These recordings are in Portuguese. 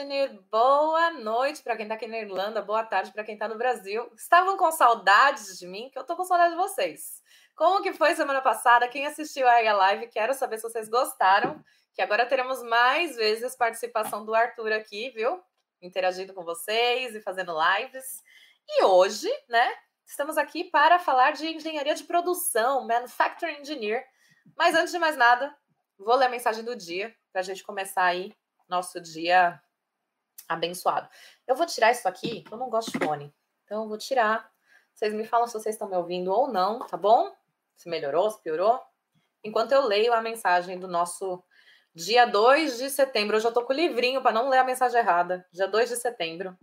Engineer, boa noite para quem está aqui na Irlanda, boa tarde para quem está no Brasil. Estavam com saudades de mim, que eu estou com saudade de vocês. Como que foi semana passada? Quem assistiu aí a live, quero saber se vocês gostaram, que agora teremos mais vezes participação do Arthur aqui, viu? Interagindo com vocês e fazendo lives. E hoje, né, estamos aqui para falar de engenharia de produção, Manufacturing Engineer. Mas antes de mais nada, vou ler a mensagem do dia para a gente começar aí nosso dia abençoado. Eu vou tirar isso aqui, eu não gosto de fone. Então eu vou tirar. Vocês me falam se vocês estão me ouvindo ou não, tá bom? Se melhorou, se piorou. Enquanto eu leio a mensagem do nosso dia 2 de setembro. Eu já tô com o livrinho para não ler a mensagem errada. Dia 2 de setembro.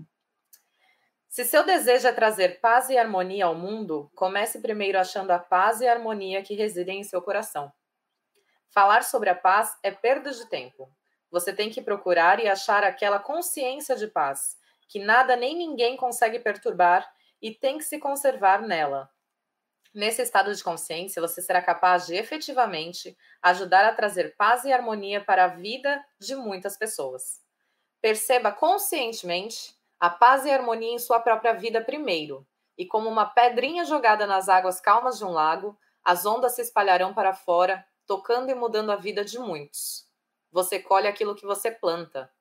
Se seu desejo é trazer paz e harmonia ao mundo, comece primeiro achando a paz e a harmonia que residem em seu coração. Falar sobre a paz é perda de tempo. Você tem que procurar e achar aquela consciência de paz, que nada nem ninguém consegue perturbar e tem que se conservar nela. Nesse estado de consciência, você será capaz de efetivamente ajudar a trazer paz e harmonia para a vida de muitas pessoas. Perceba conscientemente a paz e harmonia em sua própria vida primeiro, e como uma pedrinha jogada nas águas calmas de um lago, as ondas se espalharão para fora, tocando e mudando a vida de muitos. Você colhe aquilo que você planta.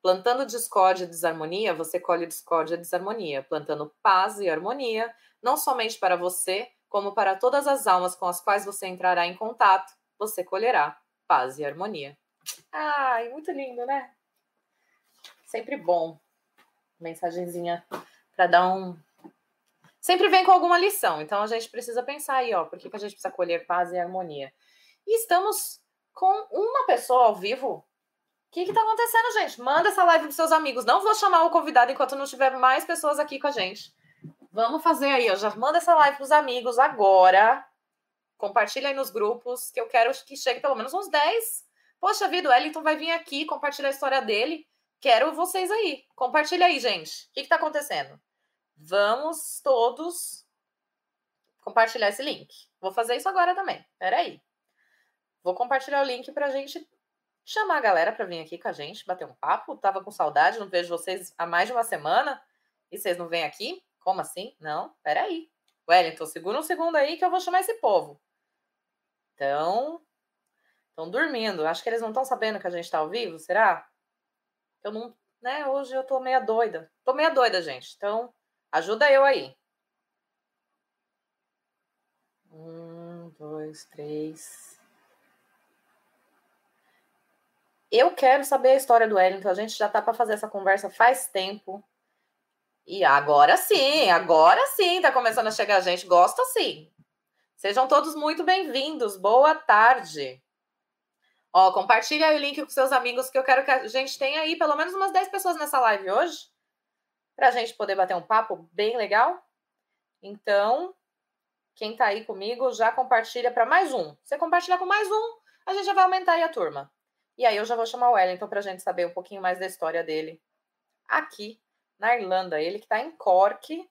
Plantando discórdia e desarmonia, você colhe discórdia e desarmonia. Plantando paz e harmonia, não somente para você, como para todas as almas com as quais você entrará em contato, você colherá paz e harmonia. Ai, muito lindo, né? Sempre bom. Mensagenzinha para dar um. Sempre vem com alguma lição, então a gente precisa pensar aí, ó, por que, que a gente precisa colher paz e harmonia. E estamos com uma pessoa ao vivo. O que está acontecendo, gente? Manda essa live para seus amigos. Não vou chamar o convidado enquanto não tiver mais pessoas aqui com a gente. Vamos fazer aí, ó. Já manda essa live para os amigos agora. Compartilha aí nos grupos, que eu quero que chegue pelo menos uns 10. Poxa vida, o Wellington vai vir aqui compartilhar a história dele. Quero vocês aí. Compartilha aí, gente. O que está acontecendo? Vamos todos compartilhar esse link. Vou fazer isso agora também. Peraí. Vou compartilhar o link pra gente chamar a galera pra vir aqui com a gente, bater um papo. Tava com saudade, não vejo vocês há mais de uma semana e vocês não vêm aqui? Como assim? Não, peraí. Wellington, segura um segundo aí que eu vou chamar esse povo. Então, estão dormindo. Acho que eles não estão sabendo que a gente tá ao vivo, será? Eu não, né? Hoje eu tô meia doida. Tô meia doida, gente. Então, ajuda eu aí. Um, dois, três. Eu quero saber a história do Wellington. A gente já tá para fazer essa conversa faz tempo. E agora sim, agora sim tá começando a chegar gente. Gosta sim. Sejam todos muito bem-vindos. Boa tarde. Ó, compartilha aí o link com seus amigos que eu quero que a gente tenha aí pelo menos umas 10 pessoas nessa live hoje. Pra gente poder bater um papo bem legal. Então, quem tá aí comigo já compartilha para mais um. Você compartilhar com mais um, a gente já vai aumentar aí a turma. E aí eu já vou chamar o Wellington para a gente saber um pouquinho mais da história dele aqui na Irlanda. Ele que está em Cork,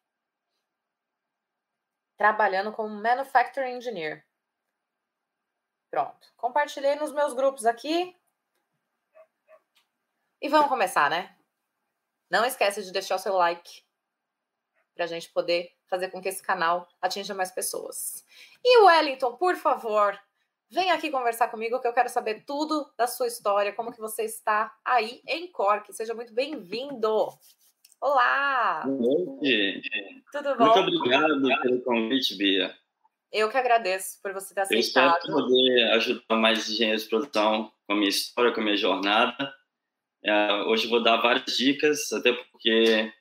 trabalhando como Manufacturing Engineer. Pronto. Compartilhei nos meus grupos aqui. E vamos começar, né? Não esquece de deixar o seu like para a gente poder fazer com que esse canal atinja mais pessoas. E Wellington, por favor, Vem aqui conversar comigo que eu quero saber tudo da sua história, como que você está aí em Cork. Seja muito bem-vindo. Olá! Boa noite. Tudo bom? Muito obrigado pelo convite, Bia. Eu que agradeço por você ter aceitado. Eu espero poder ajudar mais engenheiros de produção com a minha história, com a minha jornada. É, hoje vou dar várias dicas, até porque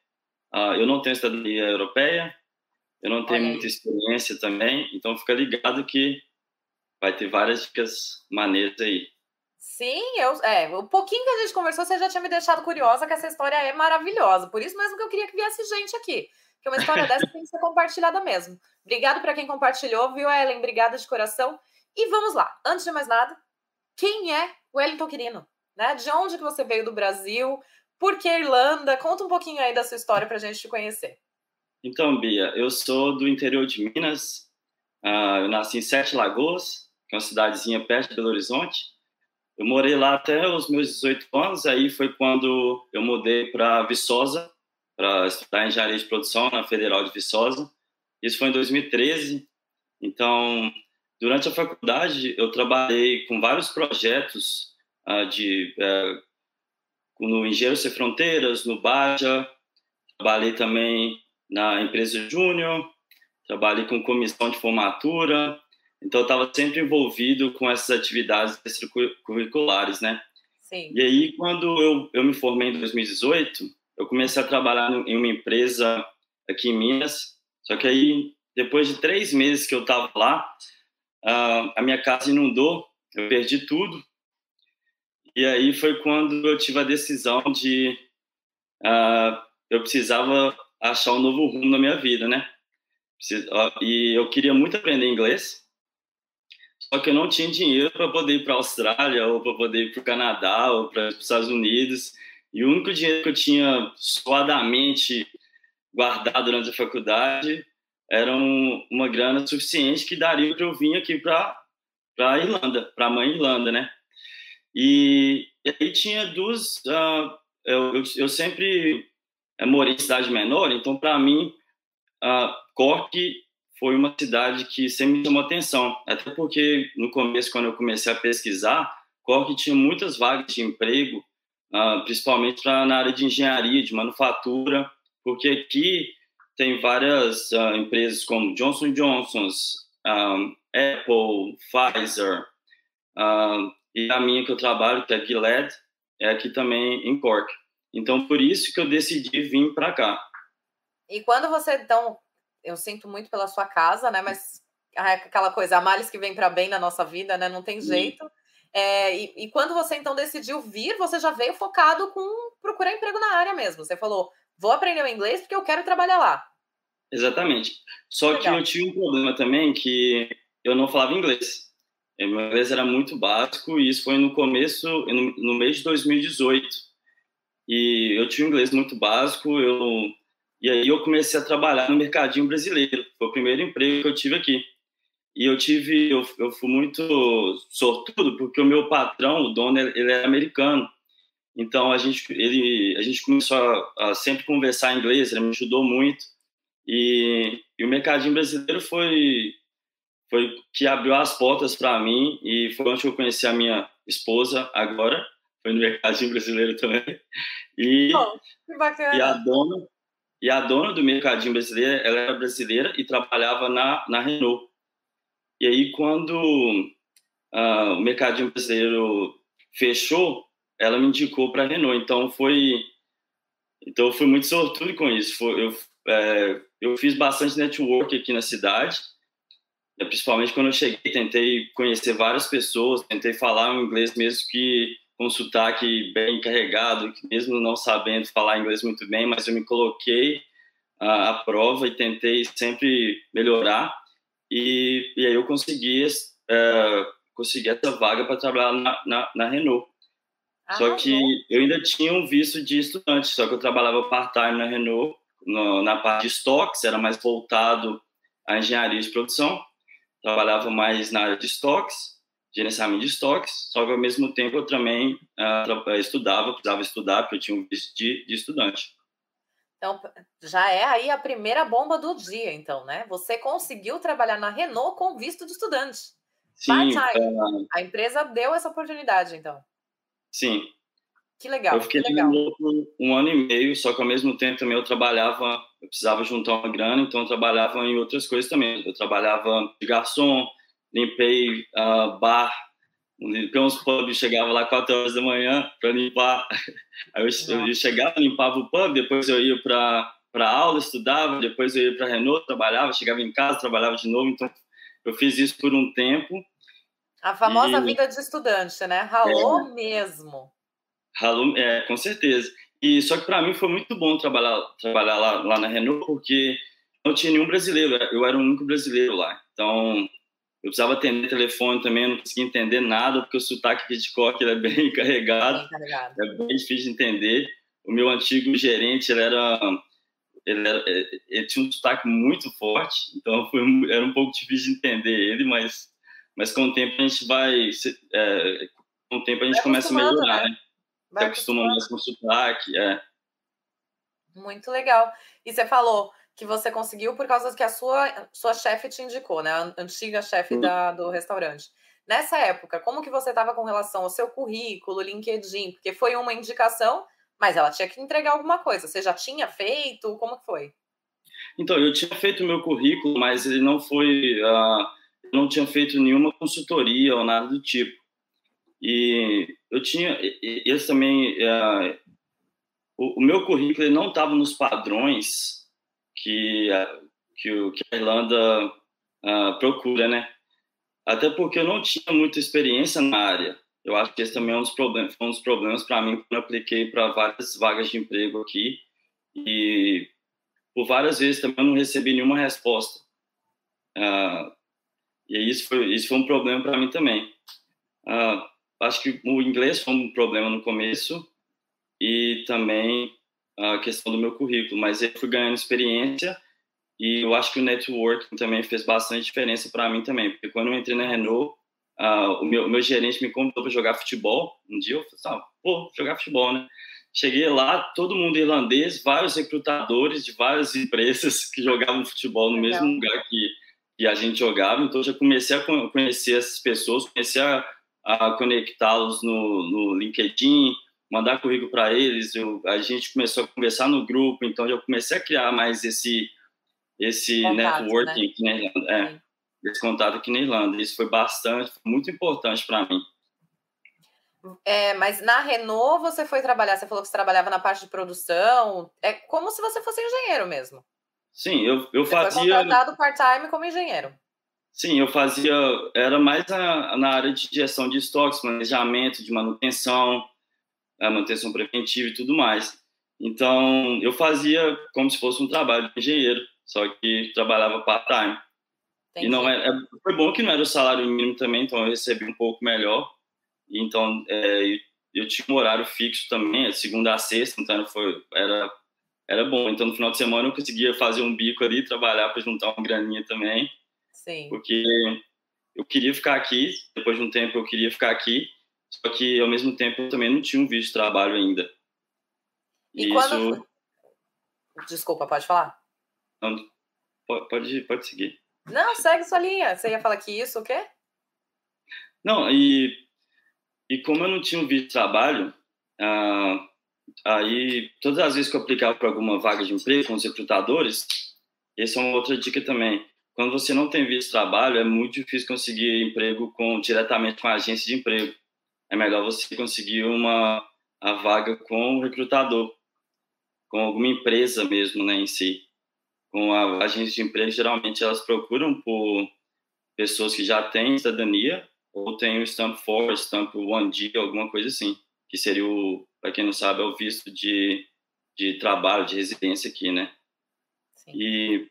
uh, eu não tenho cidadania europeia, eu não tenho muita experiência também, então fica ligado que vai ter várias dicas maneiras aí. Sim, eu, é, o pouquinho que a gente conversou, você já tinha me deixado curiosa que essa história é maravilhosa. Por isso mesmo que eu queria que viesse gente aqui. Que uma história dessa tem que ser compartilhada mesmo. Obrigado para quem compartilhou, viu, Ellen? Obrigada de coração. E vamos lá. Antes de mais nada, quem é o Wellington Quirino? Né? De onde que você veio do Brasil? Por que Irlanda? Conta um pouquinho aí da sua história para a gente te conhecer. Então, Bia, eu sou do interior de Minas. Uh, eu nasci em Sete Lagoas, que é uma cidadezinha perto de Belo Horizonte. eu morei lá até os meus 18 anos, aí foi quando eu mudei para Viçosa, para estudar engenharia de produção na Federal de Viçosa. Isso foi em 2013. Então, durante a faculdade, eu trabalhei com vários projetos uh, de uh, no Engenheiro Sem Fronteiras, no Baja, trabalhei também na empresa Júnior, trabalhei com comissão de formatura, então eu estava sempre envolvido com essas atividades extracurriculares, né? Sim. E aí, quando eu, eu me formei em 2018, eu comecei a trabalhar em uma empresa aqui em Minas, só que aí, depois de três meses que eu estava lá, a minha casa inundou, eu perdi tudo, e aí foi quando eu tive a decisão de uh, eu precisava achar um novo rumo na minha vida, né? E eu queria muito aprender inglês, só que eu não tinha dinheiro para poder ir para a Austrália, ou para poder ir para o Canadá, ou para os Estados Unidos. E o único dinheiro que eu tinha suadamente guardado durante a faculdade era um, uma grana suficiente que daria para eu vir aqui para a Irlanda, para a mãe Irlanda, né? E, e aí tinha duas. Uh, eu, eu, eu, sempre morei em cidade menor, então para mim, uh, Cork foi uma cidade que sempre me chamou atenção. Até porque no começo, quando eu comecei a pesquisar, Cork tinha muitas vagas de emprego, uh, principalmente na área de engenharia, de manufatura, porque aqui tem várias uh, empresas como Johnson Johnson, um, Apple, Pfizer, e a minha que eu trabalho, que é a Gilead, é aqui também em Cork. Então, por isso que eu decidi vir para cá. E quando você, então, eu sinto muito pela sua casa, né? Mas aquela coisa, a males que vem para bem na nossa vida, né? Não tem jeito. É, e, e, quando você, então, decidiu vir, você já veio focado com procurar emprego na área mesmo. Você falou, vou aprender o inglês porque eu quero trabalhar lá. Exatamente. Só Legal. que eu tinha um problema também que eu não falava inglês. Meu inglês era muito básico e isso foi no começo, no, no mês de 2018. E eu tinha um inglês muito básico, eu e aí eu comecei a trabalhar no mercadinho brasileiro. Foi o primeiro emprego que eu tive aqui. E eu tive, eu, eu fui muito sortudo porque o meu patrão, o dono, ele é americano. Então a gente, ele, a gente começou a, a sempre conversar em inglês. Ele me ajudou muito. E, e o mercadinho brasileiro foi foi que abriu as portas para mim e foi onde eu conheci a minha esposa agora, foi no mercadinho brasileiro também. E, oh, que bacana. e a dona e a dona do mercadinho brasileiro, ela era brasileira e trabalhava na, na Renault. E aí quando uh, o mercadinho brasileiro fechou, ela me indicou para a Renault. Então foi então eu fui muito sortudo com isso. Foi, eu é, eu fiz bastante network aqui na cidade principalmente quando eu cheguei, tentei conhecer várias pessoas, tentei falar um inglês mesmo que com sotaque bem carregado, mesmo não sabendo falar inglês muito bem, mas eu me coloquei à, à prova e tentei sempre melhorar. E, e aí eu consegui, uh, consegui essa vaga para trabalhar na, na, na Renault. Ah, só que eu ainda tinha um visto de estudante, só que eu trabalhava part-time na Renault, no, na parte de estoques, era mais voltado à engenharia de produção. Trabalhava mais na área de estoques, gerenciamento de estoques, só que ao mesmo tempo eu também uh, estudava, precisava estudar, porque eu tinha um visto de, de estudante. Então, já é aí a primeira bomba do dia, então, né? Você conseguiu trabalhar na Renault com visto de estudante. Sim. Uh, a empresa deu essa oportunidade, então. Sim. Que legal. Eu fiquei legal. um ano e meio, só que ao mesmo tempo também eu trabalhava, eu precisava juntar uma grana, então eu trabalhava em outras coisas também. Eu trabalhava de garçom, limpei uh, bar, limpei uns pubs, chegava lá 4 horas da manhã para limpar. Aí eu, eu, chegava, limpava o pub, depois eu ia para para aula, estudava, depois eu ia para Renault, trabalhava, chegava em casa, trabalhava de novo, então eu fiz isso por um tempo. A famosa e... vida de estudante, né? Ralou é. mesmo. Ralo, é, com certeza. E só que para mim foi muito bom trabalhar trabalhar lá, lá na Renault porque não tinha nenhum brasileiro, eu era o único brasileiro lá. Então eu precisava atender telefone também, não conseguia entender nada porque o sotaque de Hitchcock é bem carregado, bem carregado, é bem difícil de entender. O meu antigo gerente ele era ele, era, ele tinha um sotaque muito forte, então foi, era um pouco difícil de entender ele, mas mas com o tempo a gente vai é, com o tempo a gente Vai começa a melhorar, né? né? Vai Se acostuma mais com o sotaque, é. Muito legal. E você falou que você conseguiu por causa que a sua, sua chefe te indicou, né? A antiga chefe da, do restaurante. Nessa época, como que você estava com relação ao seu currículo, LinkedIn? Porque foi uma indicação, mas ela tinha que entregar alguma coisa. Você já tinha feito? Como que foi? Então, eu tinha feito o meu currículo, mas ele não foi... Uh, não tinha feito nenhuma consultoria ou nada do tipo. E eu tinha... Esse também... Uh, o, o, meu currículo não estava nos padrões que, que, que a Irlanda uh, procura, né? Até porque eu não tinha muita experiência na área. Eu acho que esse também é um dos problemas, foi um dos problemas para mim quando eu apliquei para várias vagas de emprego aqui. E por várias vezes também não recebi nenhuma resposta. Uh, e isso foi, isso foi um problema para mim também. Uh, acho que o inglês foi um problema no começo e também a questão do meu currículo, mas eu fui ganhando experiência e eu acho que o networking também fez bastante diferença para mim também, porque quando eu entrei na Renault, uh, o, meu, meu gerente me convidou para jogar futebol. Um dia eu falei, ah, pô, jogar futebol, né? Cheguei lá, todo mundo irlandês, vários recrutadores de várias empresas que jogavam futebol no Legal. mesmo lugar que, que a gente jogava. Então, já comecei a conhecer essas pessoas, comecei a, a conectá-los no, no LinkedIn, mandar currículo para eles. Eu, a gente começou a conversar no grupo, então já comecei a criar mais esse esse contato, né? networking né? aqui na Irlanda, é, esse contato aqui na Irlanda. Isso foi bastante, foi muito importante para mim. É, mas na Renault você foi trabalhar, você falou que você trabalhava na parte de produção, é como se você fosse engenheiro mesmo. Sim, eu, eu você fazia... Foi contratado part-time como engenheiro. Sim, eu fazia, era mais na, na área de gestão de estoques, planejamento, de manutenção, manutenção preventiva e tudo mais. Então, eu fazia como se fosse um trabalho de engenheiro só que trabalhava part-time. E não é, é, foi bom que não era o salário mínimo também, então eu recebi um pouco melhor. Então, é, eu tinha um horário fixo também, é segunda a sexta, então foi, era, era bom. Então, no final de semana eu conseguia fazer um bico ali, trabalhar para juntar uma graninha também. Sim. Porque eu queria ficar aqui, depois de um tempo eu queria ficar aqui, só que ao mesmo tempo eu também não tinha um visto de trabalho ainda. E, e quando... Isso... Desculpa, pode falar? Não, pode, pode seguir. Não, segue sua linha. Você ia falar que isso o quê? Não, e, e como eu não tinha um visto de trabalho, ah, aí todas as vezes que eu aplicava para alguma vaga de emprego com os recrutadores, essa é uma outra dica também. Quando você não tem visto de trabalho, é muito difícil conseguir emprego com, diretamente com a agência de emprego. É melhor você conseguir uma a vaga com o recrutador, com alguma empresa mesmo, né, em si com a agência de emprego, geralmente elas procuram por pessoas que já têm cidadania ou têm o Stamp 4, Stamp 1G, alguma coisa assim, que seria o, para quem não sabe, é o visto de, de trabalho, de residência aqui, né? Sim. E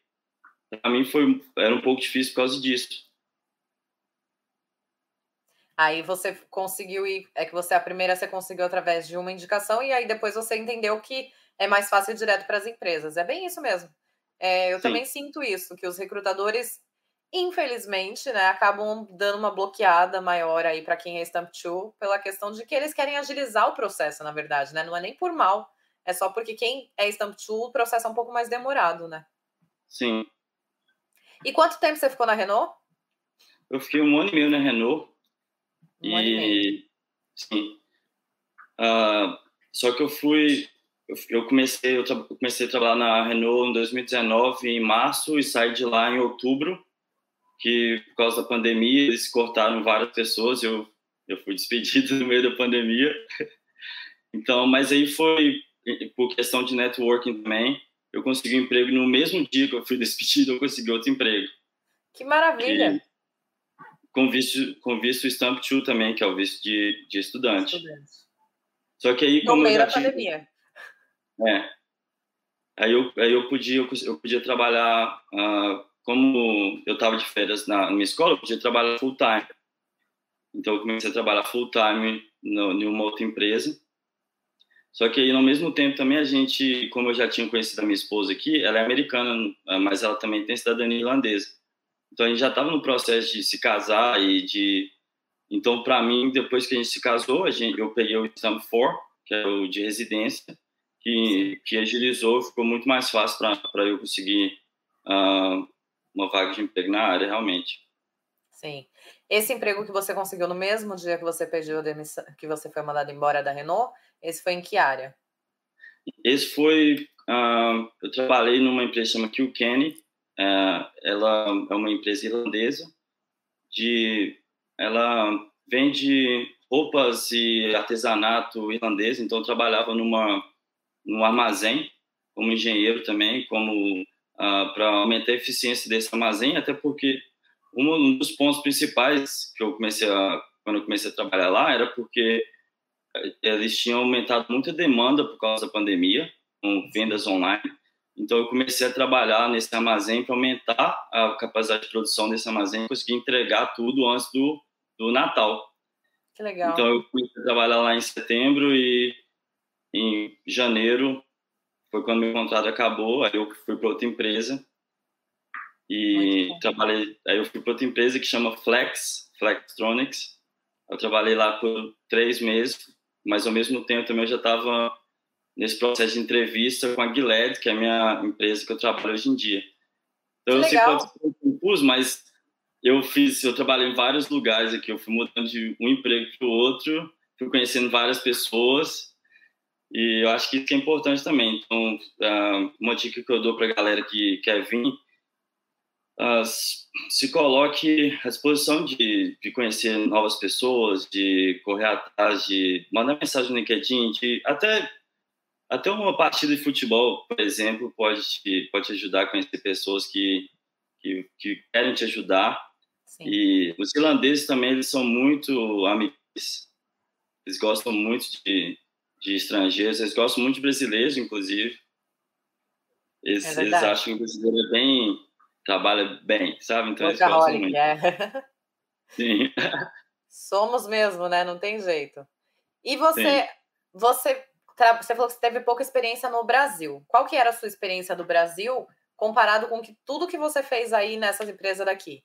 para mim foi era um pouco difícil por causa disso. Aí você conseguiu ir, é que você a primeira você conseguiu através de uma indicação e aí depois você entendeu que é mais fácil ir direto para as empresas. É bem isso mesmo. É, eu Sim. também sinto isso, que os recrutadores, infelizmente, né, acabam dando uma bloqueada maior aí para quem é Stamp 2 pela questão de que eles querem agilizar o processo, na verdade, né? Não é nem por mal, é só porque quem é Stamp 2, o processo é um pouco mais demorado, né? Sim. E quanto tempo você ficou na Renault? Eu fiquei um ano e meio na Renault. Um e... ano e meio. Sim. Uh, só que eu fui eu comecei, eu comecei a trabalhar na Renault em 2019, em março, e saí de lá em outubro, que por causa da pandemia eles cortaram várias pessoas, eu, eu fui despedido no meio da pandemia. Então, mas aí foi por questão de networking também, eu consegui um emprego no mesmo dia que eu fui despedido, eu consegui outro emprego. Que maravilha! Com visto, com visto Stamp 2 também, que é o visto de, de estudante. estudante. Só que aí, como no meio da pandemia. É. Aí eu, aí eu podia eu podia trabalhar uh, como eu estava de férias na, minha escola, eu podia trabalhar full time. Então eu comecei a trabalhar full time no, em uma outra empresa. Só que aí, no mesmo tempo também a gente, como eu já tinha conhecido a minha esposa aqui, ela é americana, mas ela também tem cidadania irlandesa. Então a gente já estava no processo de se casar e de Então, para mim, depois que a gente se casou, a gente, eu peguei o Stamp 4, que é o de residência, que, que agilizou, ficou muito mais fácil para eu conseguir uh, uma vaga de emprego na área, realmente. Sim. Esse emprego que você conseguiu no mesmo dia que você pediu demissão, que você foi mandado embora da Renault, esse foi em que área? Esse foi. Uh, eu trabalhei numa empresa chamada Kilkenny. Uh, ela é uma empresa irlandesa. De, ela vende roupas e artesanato irlandês. Então, eu trabalhava numa no armazém como engenheiro também, como uh, para aumentar a eficiência desse armazém, até porque um dos pontos principais que eu comecei a quando eu comecei a trabalhar lá era porque eh, eles tinham aumentado muita demanda por causa da pandemia, com vendas online. Então eu comecei a trabalhar nesse armazém para aumentar a capacidade de produção desse armazém, conseguir entregar tudo antes do, do Natal. Que legal. Então eu comecei a trabalhar lá em setembro e em janeiro foi quando meu contrato acabou, aí eu fui para outra empresa e trabalhei, aí eu fui para outra empresa que chama Flex, Flextronics. Eu trabalhei lá por três meses, mas ao mesmo tempo também eu já estava nesse processo de entrevista com a Gilead, que é a minha empresa que eu trabalho hoje em dia. Então eu sei pode ser confuso, mas eu fiz, eu trabalhei em vários lugares aqui, eu fui mudando de um emprego para o outro, fui conhecendo várias pessoas e eu acho que isso é importante também. Então, ah, uma dica que eu dou para a galera que quer vir uh, se coloque à disposição de, de conhecer novas pessoas, de correr atrás, de mandar mensagem no LinkedIn, de até até uma partida de futebol, por exemplo, pode te, pode te ajudar a conhecer pessoas que, que, que querem te ajudar. Sim. E os irlandeses também eles são muito amigos. Eles gostam muito de, de estrangeiros, eles gostam muito de brasileiros, inclusive. Eles, é eles acham que o brasileiro é bem trabalha bem, sabe? Então eles gostam muito. É. Sim. Somos mesmo, né? Não tem jeito. E você, Sim. você, você falou que você teve pouca experiência no Brasil. Qual que era a sua experiência do Brasil comparado com que, tudo que você fez aí nessas empresas daqui?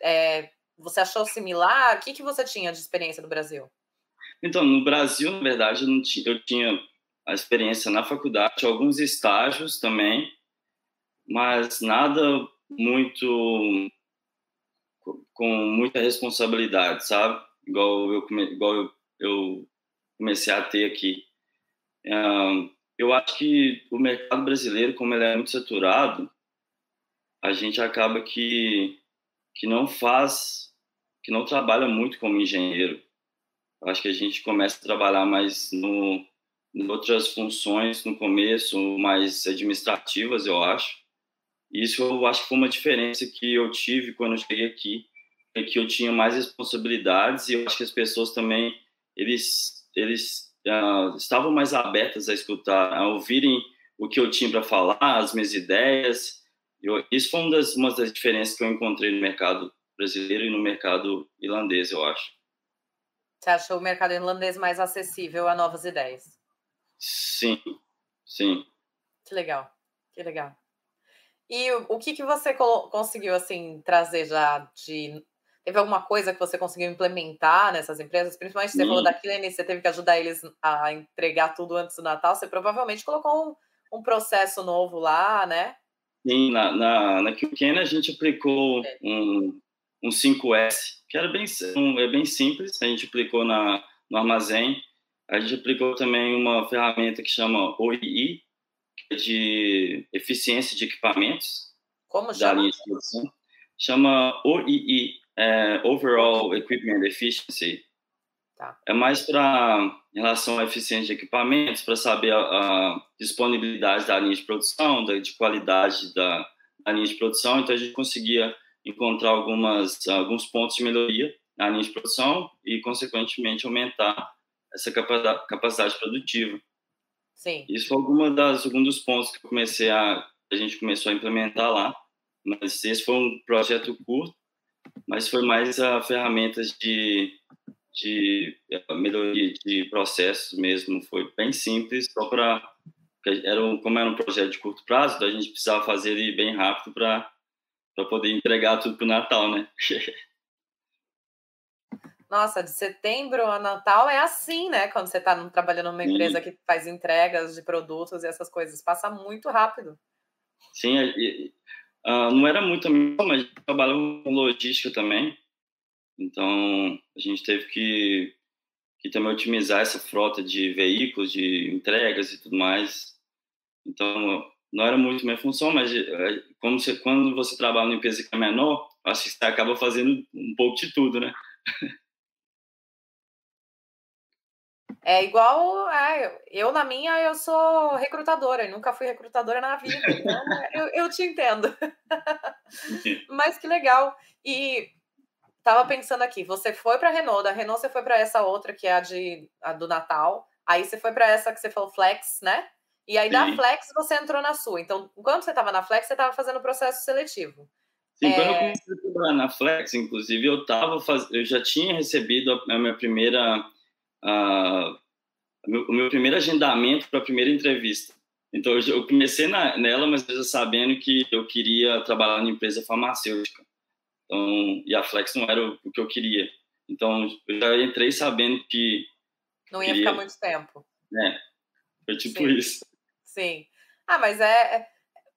É, você achou similar? O que, que você tinha de experiência do Brasil? Então, no Brasil, na verdade, eu, tinha, eu tinha a experiência na faculdade, alguns estágios também, mas nada muito com muita responsabilidade, sabe? Igual eu, igual eu, eu comecei a ter aqui. Eu acho que o mercado brasileiro, como ele é muito saturado, a gente acaba que que não faz, que não trabalha muito como engenheiro. Eu acho que a gente começa a trabalhar mais no, em outras funções no começo, mais administrativas, eu acho. Isso eu acho que foi uma diferença que eu tive quando eu cheguei aqui, é que eu tinha mais responsabilidades e eu acho que as pessoas também eles eles uh, estavam mais abertas a escutar, a ouvirem o que eu tinha para falar, as minhas ideias. Eu, isso foi uma das, uma das diferenças que eu encontrei no mercado brasileiro e no mercado irlandês, eu acho. Você achou o mercado irlandês mais acessível a novas ideias? Sim, sim. Que legal, que legal. E o, o que, que você conseguiu assim trazer já de teve alguma coisa que você conseguiu implementar nessas empresas? Principalmente você falou da Killen, você teve que ajudar eles a entregar tudo antes do Natal. Você provavelmente colocou um, um processo novo lá, né? Sim, na, na, na a gente aplicou é. um, um 5S, que era bem, um, é bem simples, a gente aplicou na, no armazém. A gente aplicou também uma ferramenta que chama OII, de eficiência de equipamentos. Como chama? Da linha de produção. Chama OEE, é, Overall Equipment Efficiency. Tá. É mais para em relação à eficiência de equipamentos, para saber a, a, disponibilidade da linha de produção, da, de qualidade da, da, linha de produção. Então a gente conseguia encontrar algumas alguns pontos de melhoria na linha de produção e consequentemente aumentar essa capacidade, produtiva. Sim. Isso foi alguma das, algum dos pontos que comecei a, a gente começou a implementar lá. Mas esse foi um projeto curto, mas foi mais a ferramentas de, de é, melhoria de processos mesmo. Foi bem simples, só para era um, como era um projeto de curto prazo, a gente precisava fazer ele bem rápido para para poder entregar tudo para o Natal, né? Nossa, de setembro a Natal é assim, né? Quando você está trabalhando numa empresa Sim. que faz entregas de produtos e essas coisas, passa muito rápido. Sim, e, uh, não era muito, mas trabalhava com logística também. Então, a gente teve que, que também otimizar essa frota de veículos, de entregas e tudo mais. Então, não era muito minha função, mas eh, como você, quando você trabalha numa empresa que é menor, acho que você acaba fazendo um pouco de tudo, né? É igual, é, eu na minha, eu sou recrutadora, nunca fui recrutadora na vida, então eu, eu te entendo. Mas que legal. E tava pensando aqui, você foi para Renault, da Renault você foi para essa outra que é a de a do Natal, aí você foi para essa que você falou Flex, né? E aí Sim. da Flex você entrou na sua. Então, quando você estava na Flex, você estava fazendo o processo seletivo. Sim, é... quando eu comecei a trabalhar na Flex, inclusive, eu tava faz... eu já tinha recebido a minha primeira uh, o meu primeiro agendamento para a primeira entrevista. Então, eu comecei na, nela, mas já sabendo que eu queria trabalhar na empresa farmacêutica. Então, e a Flex não era o, o que eu queria. Então, eu já entrei sabendo que. Não ia queria... ficar muito tempo. É, foi tipo Sim. isso. Sim. Ah, mas é, é.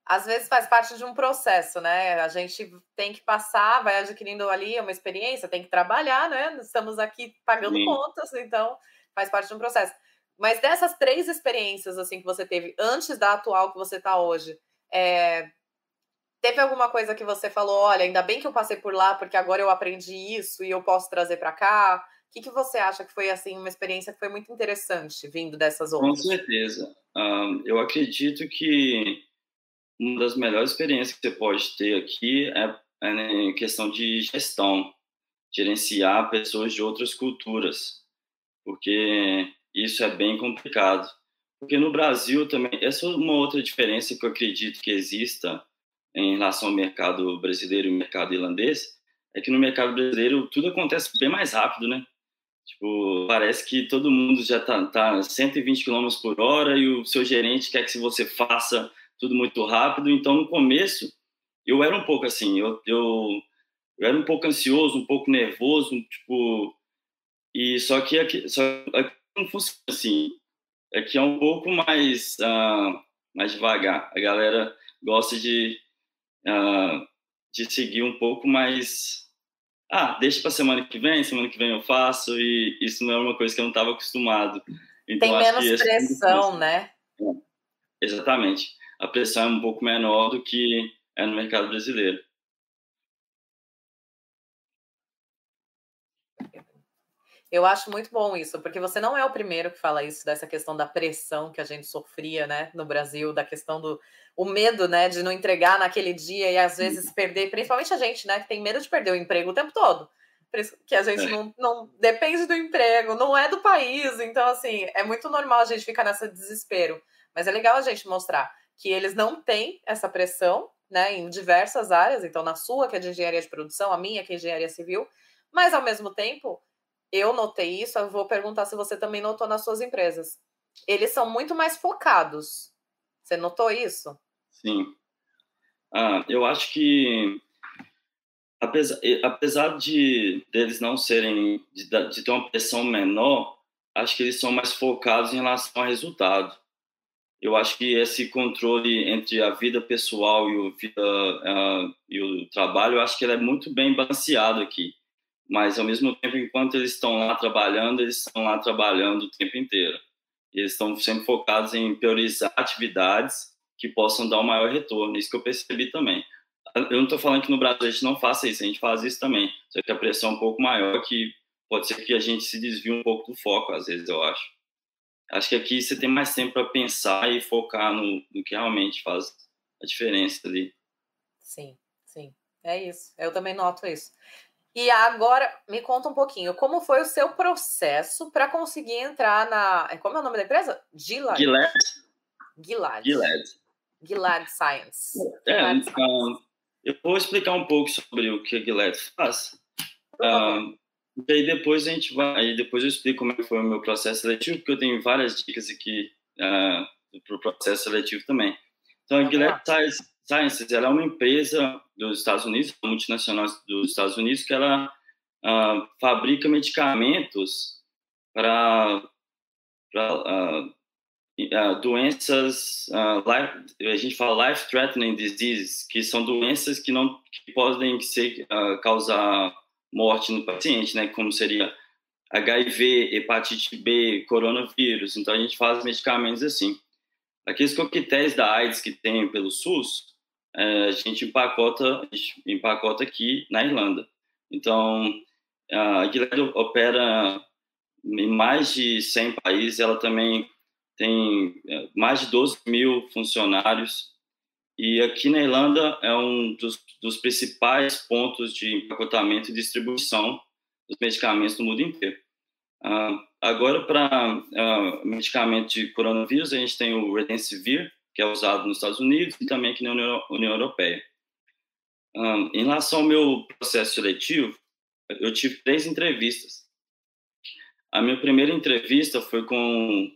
Às vezes faz parte de um processo, né? A gente tem que passar, vai adquirindo ali uma experiência, tem que trabalhar, né? Estamos aqui pagando Sim. contas, então faz parte de um processo. Mas dessas três experiências assim que você teve antes da atual que você está hoje, é, teve alguma coisa que você falou, olha, ainda bem que eu passei por lá porque agora eu aprendi isso e eu posso trazer para cá? O que, que você acha que foi assim uma experiência que foi muito interessante vindo dessas outras? Com certeza. Um, eu acredito que uma das melhores experiências que você pode ter aqui é, é questão de gestão, gerenciar pessoas de outras culturas, porque isso é bem complicado. Porque no Brasil também, essa é uma outra diferença que eu acredito que exista em relação ao mercado brasileiro e mercado irlandês, é que no mercado brasileiro tudo acontece bem mais rápido, né? Tipo, parece que todo mundo já tá, tá 120 km por hora e o seu gerente quer que você faça tudo muito rápido. Então, no começo, eu era um pouco assim, eu, eu, eu era um pouco ansioso, um pouco nervoso, tipo, e só que aqui, só, aqui não funciona assim. Aqui é um pouco mais, uh, mais devagar. A galera gosta de, uh, de seguir um pouco mais. Ah, deixa para semana que vem, semana que vem eu faço, e isso não é uma coisa que eu não estava acostumado. Então, Tem menos pressão, né? É, exatamente. A pressão é um pouco menor do que é no mercado brasileiro. Eu acho muito bom isso, porque você não é o primeiro que fala isso, dessa questão da pressão que a gente sofria, né, no Brasil, da questão do o medo, né, de não entregar naquele dia e às vezes perder, principalmente a gente, né, que tem medo de perder o emprego o tempo todo. Que a gente é. não, não depende do emprego, não é do país. Então, assim, é muito normal a gente ficar nesse desespero. Mas é legal a gente mostrar que eles não têm essa pressão, né, em diversas áreas. Então, na sua, que é de engenharia de produção, a minha, que é engenharia civil, mas ao mesmo tempo eu notei isso, eu vou perguntar se você também notou nas suas empresas. Eles são muito mais focados. Você notou isso? Sim. Ah, eu acho que apesar, apesar de deles não serem de, de, ter uma pressão menor, acho que eles são mais focados em relação ao resultado. Eu acho que esse controle entre a vida pessoal e o, vida, uh, e o trabalho, eu acho que ele é muito bem balanceado aqui mas ao mesmo tempo, enquanto eles estão lá trabalhando, eles estão lá trabalhando o tempo inteiro. Eles estão sempre focados em priorizar atividades que possam dar um maior retorno. Isso que eu percebi também. Eu não estou falando que no Brasil a gente não faça isso, a gente faz isso também. Só que a pressão é um pouco maior, que pode ser que a gente se desvie um pouco do foco, às vezes, eu acho. Acho que aqui você tem mais tempo para pensar e focar no, no que realmente faz a diferença ali. Sim, sim. É isso. Eu também noto isso. E agora, me conta um pouquinho, como foi o seu processo para conseguir entrar na. É, como é o nome da empresa? Gilad. Gilad. Gilad. Gilad. Gilad Science. É, Gilad Science. Um, eu vou explicar um pouco sobre o que a Gilad faz. Um, e aí depois a gente vai. Aí depois eu explico como é foi o meu processo seletivo, porque eu tenho várias dicas aqui uh, para o processo seletivo também. Então, a Gilad Science Sciences ela é uma empresa dos Estados Unidos, multinacional dos Estados Unidos, que ela uh, fabrica medicamentos para uh, uh, doenças, life, a gente fala life-threatening diseases, que são doenças que não que podem ser causar morte no paciente, né? Como seria HIV, hepatite B, coronavírus. Então a gente faz medicamentos assim. Aqueles coquetéis da AIDS que tem pelo SUS, é, a gente empacota, a gente empacota aqui na Irlanda. Então, a Gilead opera em mais de 100 países, ela também tem é, mais de 12 mil funcionários. E aqui na Irlanda é um dos, dos principais pontos de empacotamento e distribuição dos medicamentos no mundo inteiro. Uh, agora, para uh, medicamento de coronavírus, a gente tem o Redensivir, que é usado nos Estados Unidos e também aqui na União, Europeia. Um, em relação ao meu processo seletivo, eu tive três entrevistas. A minha primeira entrevista foi com.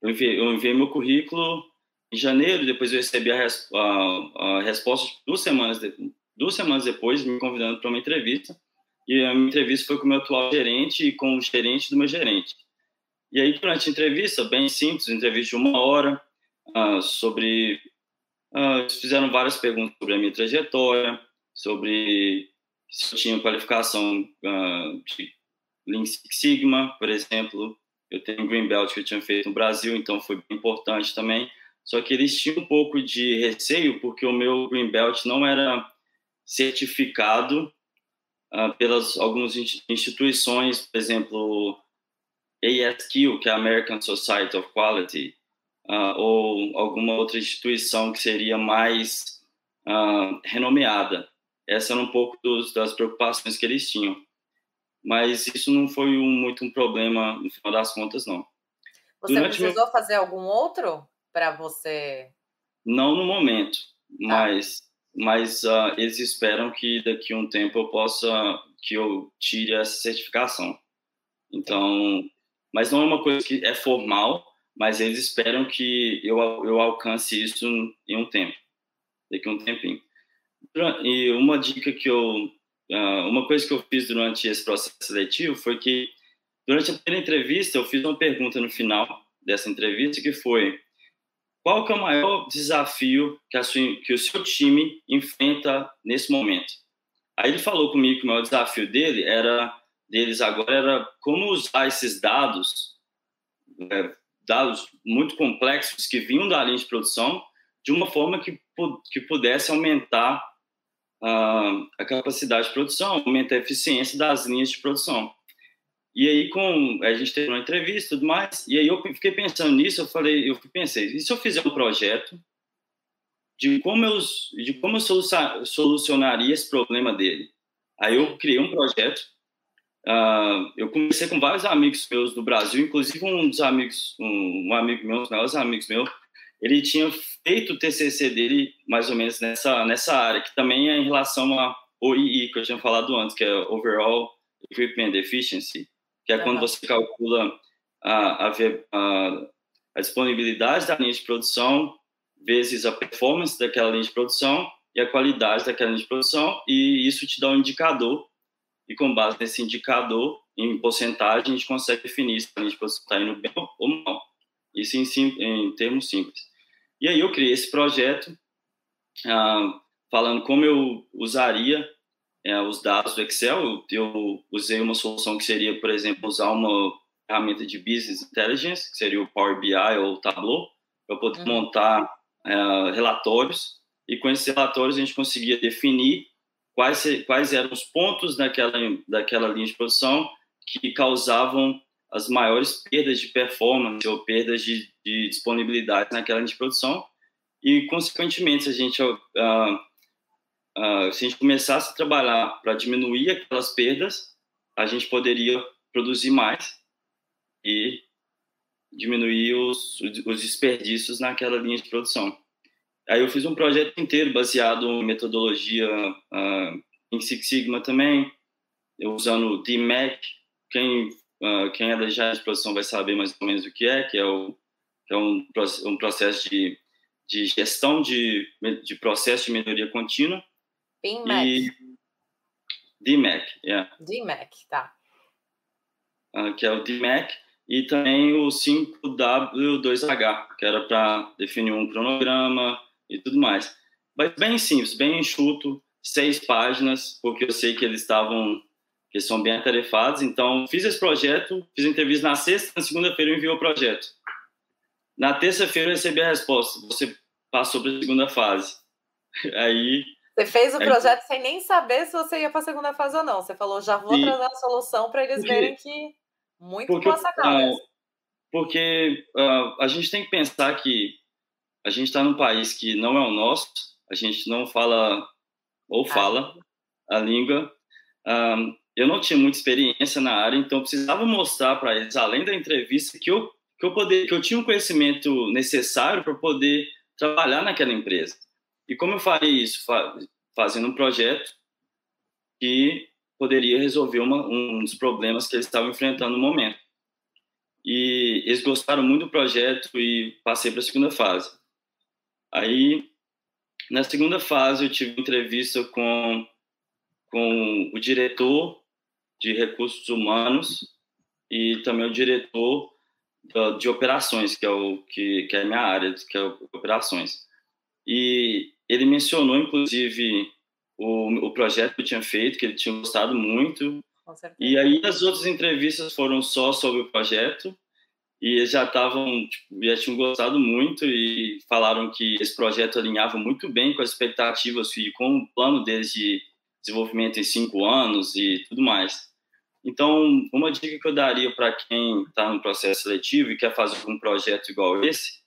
Eu enviei, eu enviei meu currículo em janeiro, depois eu recebi a, res, a, a resposta duas semanas, de, duas semanas depois, me convidando para uma entrevista. E a minha entrevista foi com o meu atual gerente e com o gerente do meu gerente. E aí, durante a entrevista, bem simples, entrevista de uma hora, uh, sobre. Uh, fizeram várias perguntas sobre a minha trajetória, sobre se eu tinha qualificação uh, de Lean Six Sigma, por exemplo. Eu tenho Green Belt que eu tinha feito no Brasil, então foi bem importante também. Só que eles tinham um pouco de receio porque o meu Green Belt não era certificado uh, pelas algumas instituições, por exemplo, ASQ, que é a American Society of Quality, uh, ou alguma outra instituição que seria mais uh, renomeada. Essa era um pouco dos, das preocupações que eles tinham. Mas isso não foi um, muito um problema, no final das contas, não. Você Durante precisou meu... fazer algum outro para você? Não no momento, tá. mas, mas uh, eles esperam que daqui a um tempo eu possa, que eu tire essa certificação. Então, mas não é uma coisa que é formal, mas eles esperam que eu, eu alcance isso em um tempo, daqui a um tempinho. E uma dica que eu, ah, uma coisa que eu fiz durante esse processo seletivo foi que durante a primeira entrevista eu fiz uma pergunta no final dessa entrevista que foi qual é o maior desafio que, a sua, que o seu time enfrenta nesse momento? Aí ele falou comigo que o maior desafio dele era deles agora era como usar esses dados é, dados muito complexos que vinham da linha de produção de uma forma que, que pudesse aumentar uh, a capacidade de produção, aumentar a eficiência das linhas de produção. E aí, com a gente teve uma entrevista tudo mais, e aí eu fiquei pensando nisso, eu falei, eu pensei, e se eu fizer um projeto de como eu, de como eu solucionaria esse problema dele? Aí eu criei um projeto Uh, eu comecei com vários amigos meus do Brasil, inclusive um dos amigos, um, um amigo meu, um dos amigos meus, ele tinha feito o TCC dele mais ou menos nessa nessa área, que também é em relação a OII, que eu tinha falado antes, que é Overall Equipment Efficiency, que é quando você calcula a, a, a, a disponibilidade da linha de produção vezes a performance daquela linha de produção e a qualidade daquela linha de produção, e isso te dá um indicador e com base nesse indicador, em porcentagem, a gente consegue definir se a gente está indo bem ou mal. Isso em, em, termos simples. E aí eu criei esse projeto, ah, falando como eu usaria é, os dados do Excel. Eu, eu, usei uma solução que seria, por exemplo, usar uma ferramenta de Business Intelligence, que seria o Power BI ou o Tableau, para poder uhum. montar é, relatórios. E com esses relatórios a gente conseguia definir quais, quais eram os pontos daquela, daquela linha de produção que causavam as maiores perdas de performance ou perdas de, de disponibilidade naquela linha de produção e, consequentemente, se a gente, uh, uh, se a gente começasse a trabalhar para diminuir aquelas perdas, a gente poderia produzir mais e diminuir os, os desperdícios naquela linha de produção. Aí eu fiz um projeto inteiro baseado em metodologia uh, em Six Sigma também, usando o DMAC. Quem, uh, quem é da já de produção vai saber mais ou menos o que é, que é, o, que é um, um processo de, de gestão de, de processo de melhoria contínua. BMAC. DMAC, yeah. DMAC, tá. Uh, que é o DMAC, e também o 5W2H, que era para definir um cronograma e tudo mais. Mas bem simples, bem enxuto, seis páginas, porque eu sei que eles estavam, que são bem atarefados. Então, fiz esse projeto, fiz a entrevista na sexta, na segunda-feira eu enviei o projeto. Na terça-feira eu recebi a resposta, você passou para a segunda fase. Aí você fez o projeto sem nem saber se você ia para a segunda fase ou não. Você falou, já vou trazer a solução para eles verem que muito porque, boa sacada. Uh, porque uh, a gente tem que pensar que a gente está num país que não é o nosso, a gente não fala ou fala a língua. Um, eu não tinha muita experiência na área, então precisava mostrar para eles, além da entrevista, que eu que eu poder, que eu tinha um conhecimento necessário para poder trabalhar naquela empresa. E como eu faria isso, fazendo um projeto que poderia resolver uma, um dos problemas que eles estavam enfrentando no momento. E eles gostaram muito do projeto e passei para a segunda fase. Aí, na segunda fase, eu tive entrevista com, com o diretor de recursos humanos e também o diretor de operações, que é, o, que, que é a minha área, que é operações. E ele mencionou, inclusive, o, o projeto que eu tinha feito, que ele tinha gostado muito. E aí as outras entrevistas foram só sobre o projeto e já estavam, tipo, já tinham gostado muito e falaram que esse projeto alinhava muito bem com as expectativas e com o plano deles de desenvolvimento em cinco anos e tudo mais. Então, uma dica que eu daria para quem está no processo seletivo e quer fazer um projeto igual esse,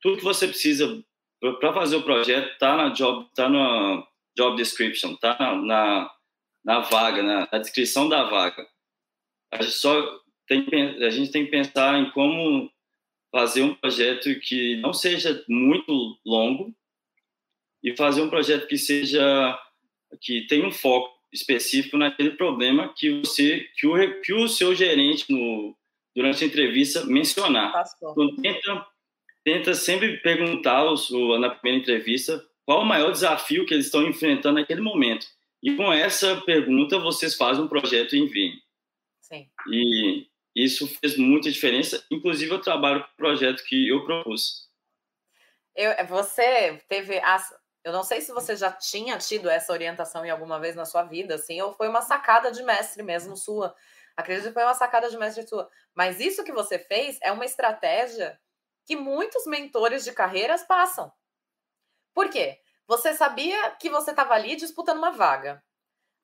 tudo que você precisa para fazer o projeto está na job, tá na job description, tá na, na, na vaga, na, na, descrição da vaga. A gente só tem a gente tem que pensar em como fazer um projeto que não seja muito longo e fazer um projeto que seja que tenha um foco específico naquele problema que você que o que o seu gerente no durante a entrevista mencionar. Então, tenta tenta sempre perguntar na primeira entrevista qual o maior desafio que eles estão enfrentando naquele momento. E com essa pergunta vocês fazem um projeto e enviem. Sim. E isso fez muita diferença. Inclusive eu trabalho com o projeto que eu propus. Eu, você teve as, eu não sei se você já tinha tido essa orientação em alguma vez na sua vida, assim, ou foi uma sacada de mestre mesmo sua. Acredito que foi uma sacada de mestre sua. Mas isso que você fez é uma estratégia que muitos mentores de carreiras passam. Por quê? Você sabia que você estava ali disputando uma vaga.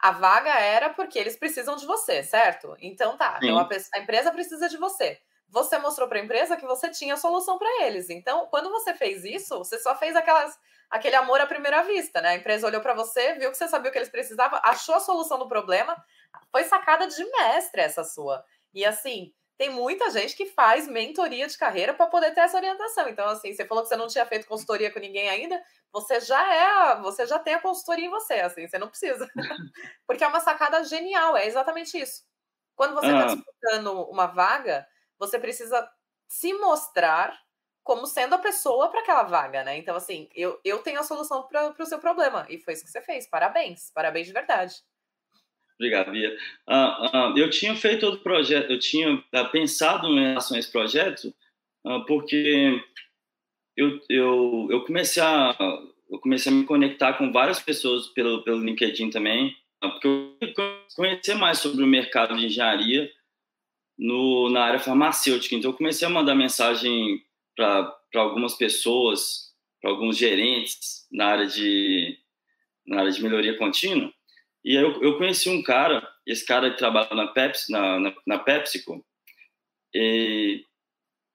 A vaga era porque eles precisam de você, certo? Então tá, então a, a empresa precisa de você. Você mostrou para a empresa que você tinha a solução para eles. Então, quando você fez isso, você só fez aquelas, aquele amor à primeira vista, né? A empresa olhou para você, viu que você sabia o que eles precisavam, achou a solução do problema. Foi sacada de mestre essa sua. E assim, tem muita gente que faz mentoria de carreira para poder ter essa orientação. Então, assim, você falou que você não tinha feito consultoria com ninguém ainda, você já é, você já tem a consultoria em você, assim, você não precisa. Porque é uma sacada genial, é exatamente isso. Quando você está ah. disputando uma vaga, você precisa se mostrar como sendo a pessoa para aquela vaga, né? Então, assim, eu, eu tenho a solução para o seu problema. E foi isso que você fez. Parabéns, parabéns de verdade. Obrigado, Bia. Uh, uh, eu tinha feito outro projeto, eu tinha uh, pensado em relação a esse projeto, porque eu, eu, eu, comecei a, eu comecei a me conectar com várias pessoas pelo, pelo LinkedIn também, porque eu conhecer mais sobre o mercado de engenharia no, na área farmacêutica. Então, eu comecei a mandar mensagem para algumas pessoas, para alguns gerentes na área de, na área de melhoria contínua, e aí eu, eu conheci um cara, esse cara que trabalha na Pepsi, na, na, na PepsiCo, e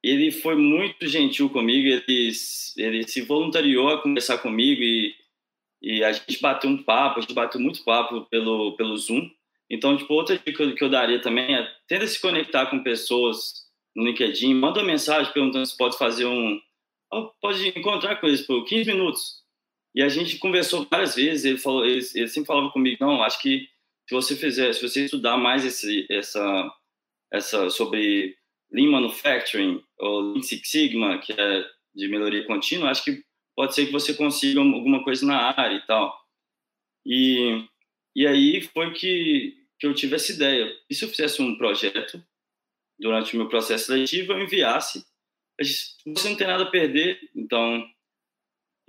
ele foi muito gentil comigo, ele, ele se voluntariou a conversar comigo e, e a gente bateu um papo, a gente bateu muito papo pelo, pelo Zoom. Então, tipo, outra dica que eu, daria também é tenta se conectar com pessoas no LinkedIn, manda uma mensagem perguntando se pode fazer um... Pode encontrar com eles por 15 minutos e a gente conversou várias vezes, ele falou, ele, ele sempre falava comigo, não, acho que se você fizer, se você estudar mais esse, essa, essa sobre Lean Manufacturing ou Lean Six Sigma, que é de melhoria contínua, acho que pode ser que você consiga alguma coisa na área e tal. E E aí foi que, que eu tive essa ideia. E se eu fizesse um projeto durante o meu processo seletivo, eu enviasse? Você não tem nada a perder, então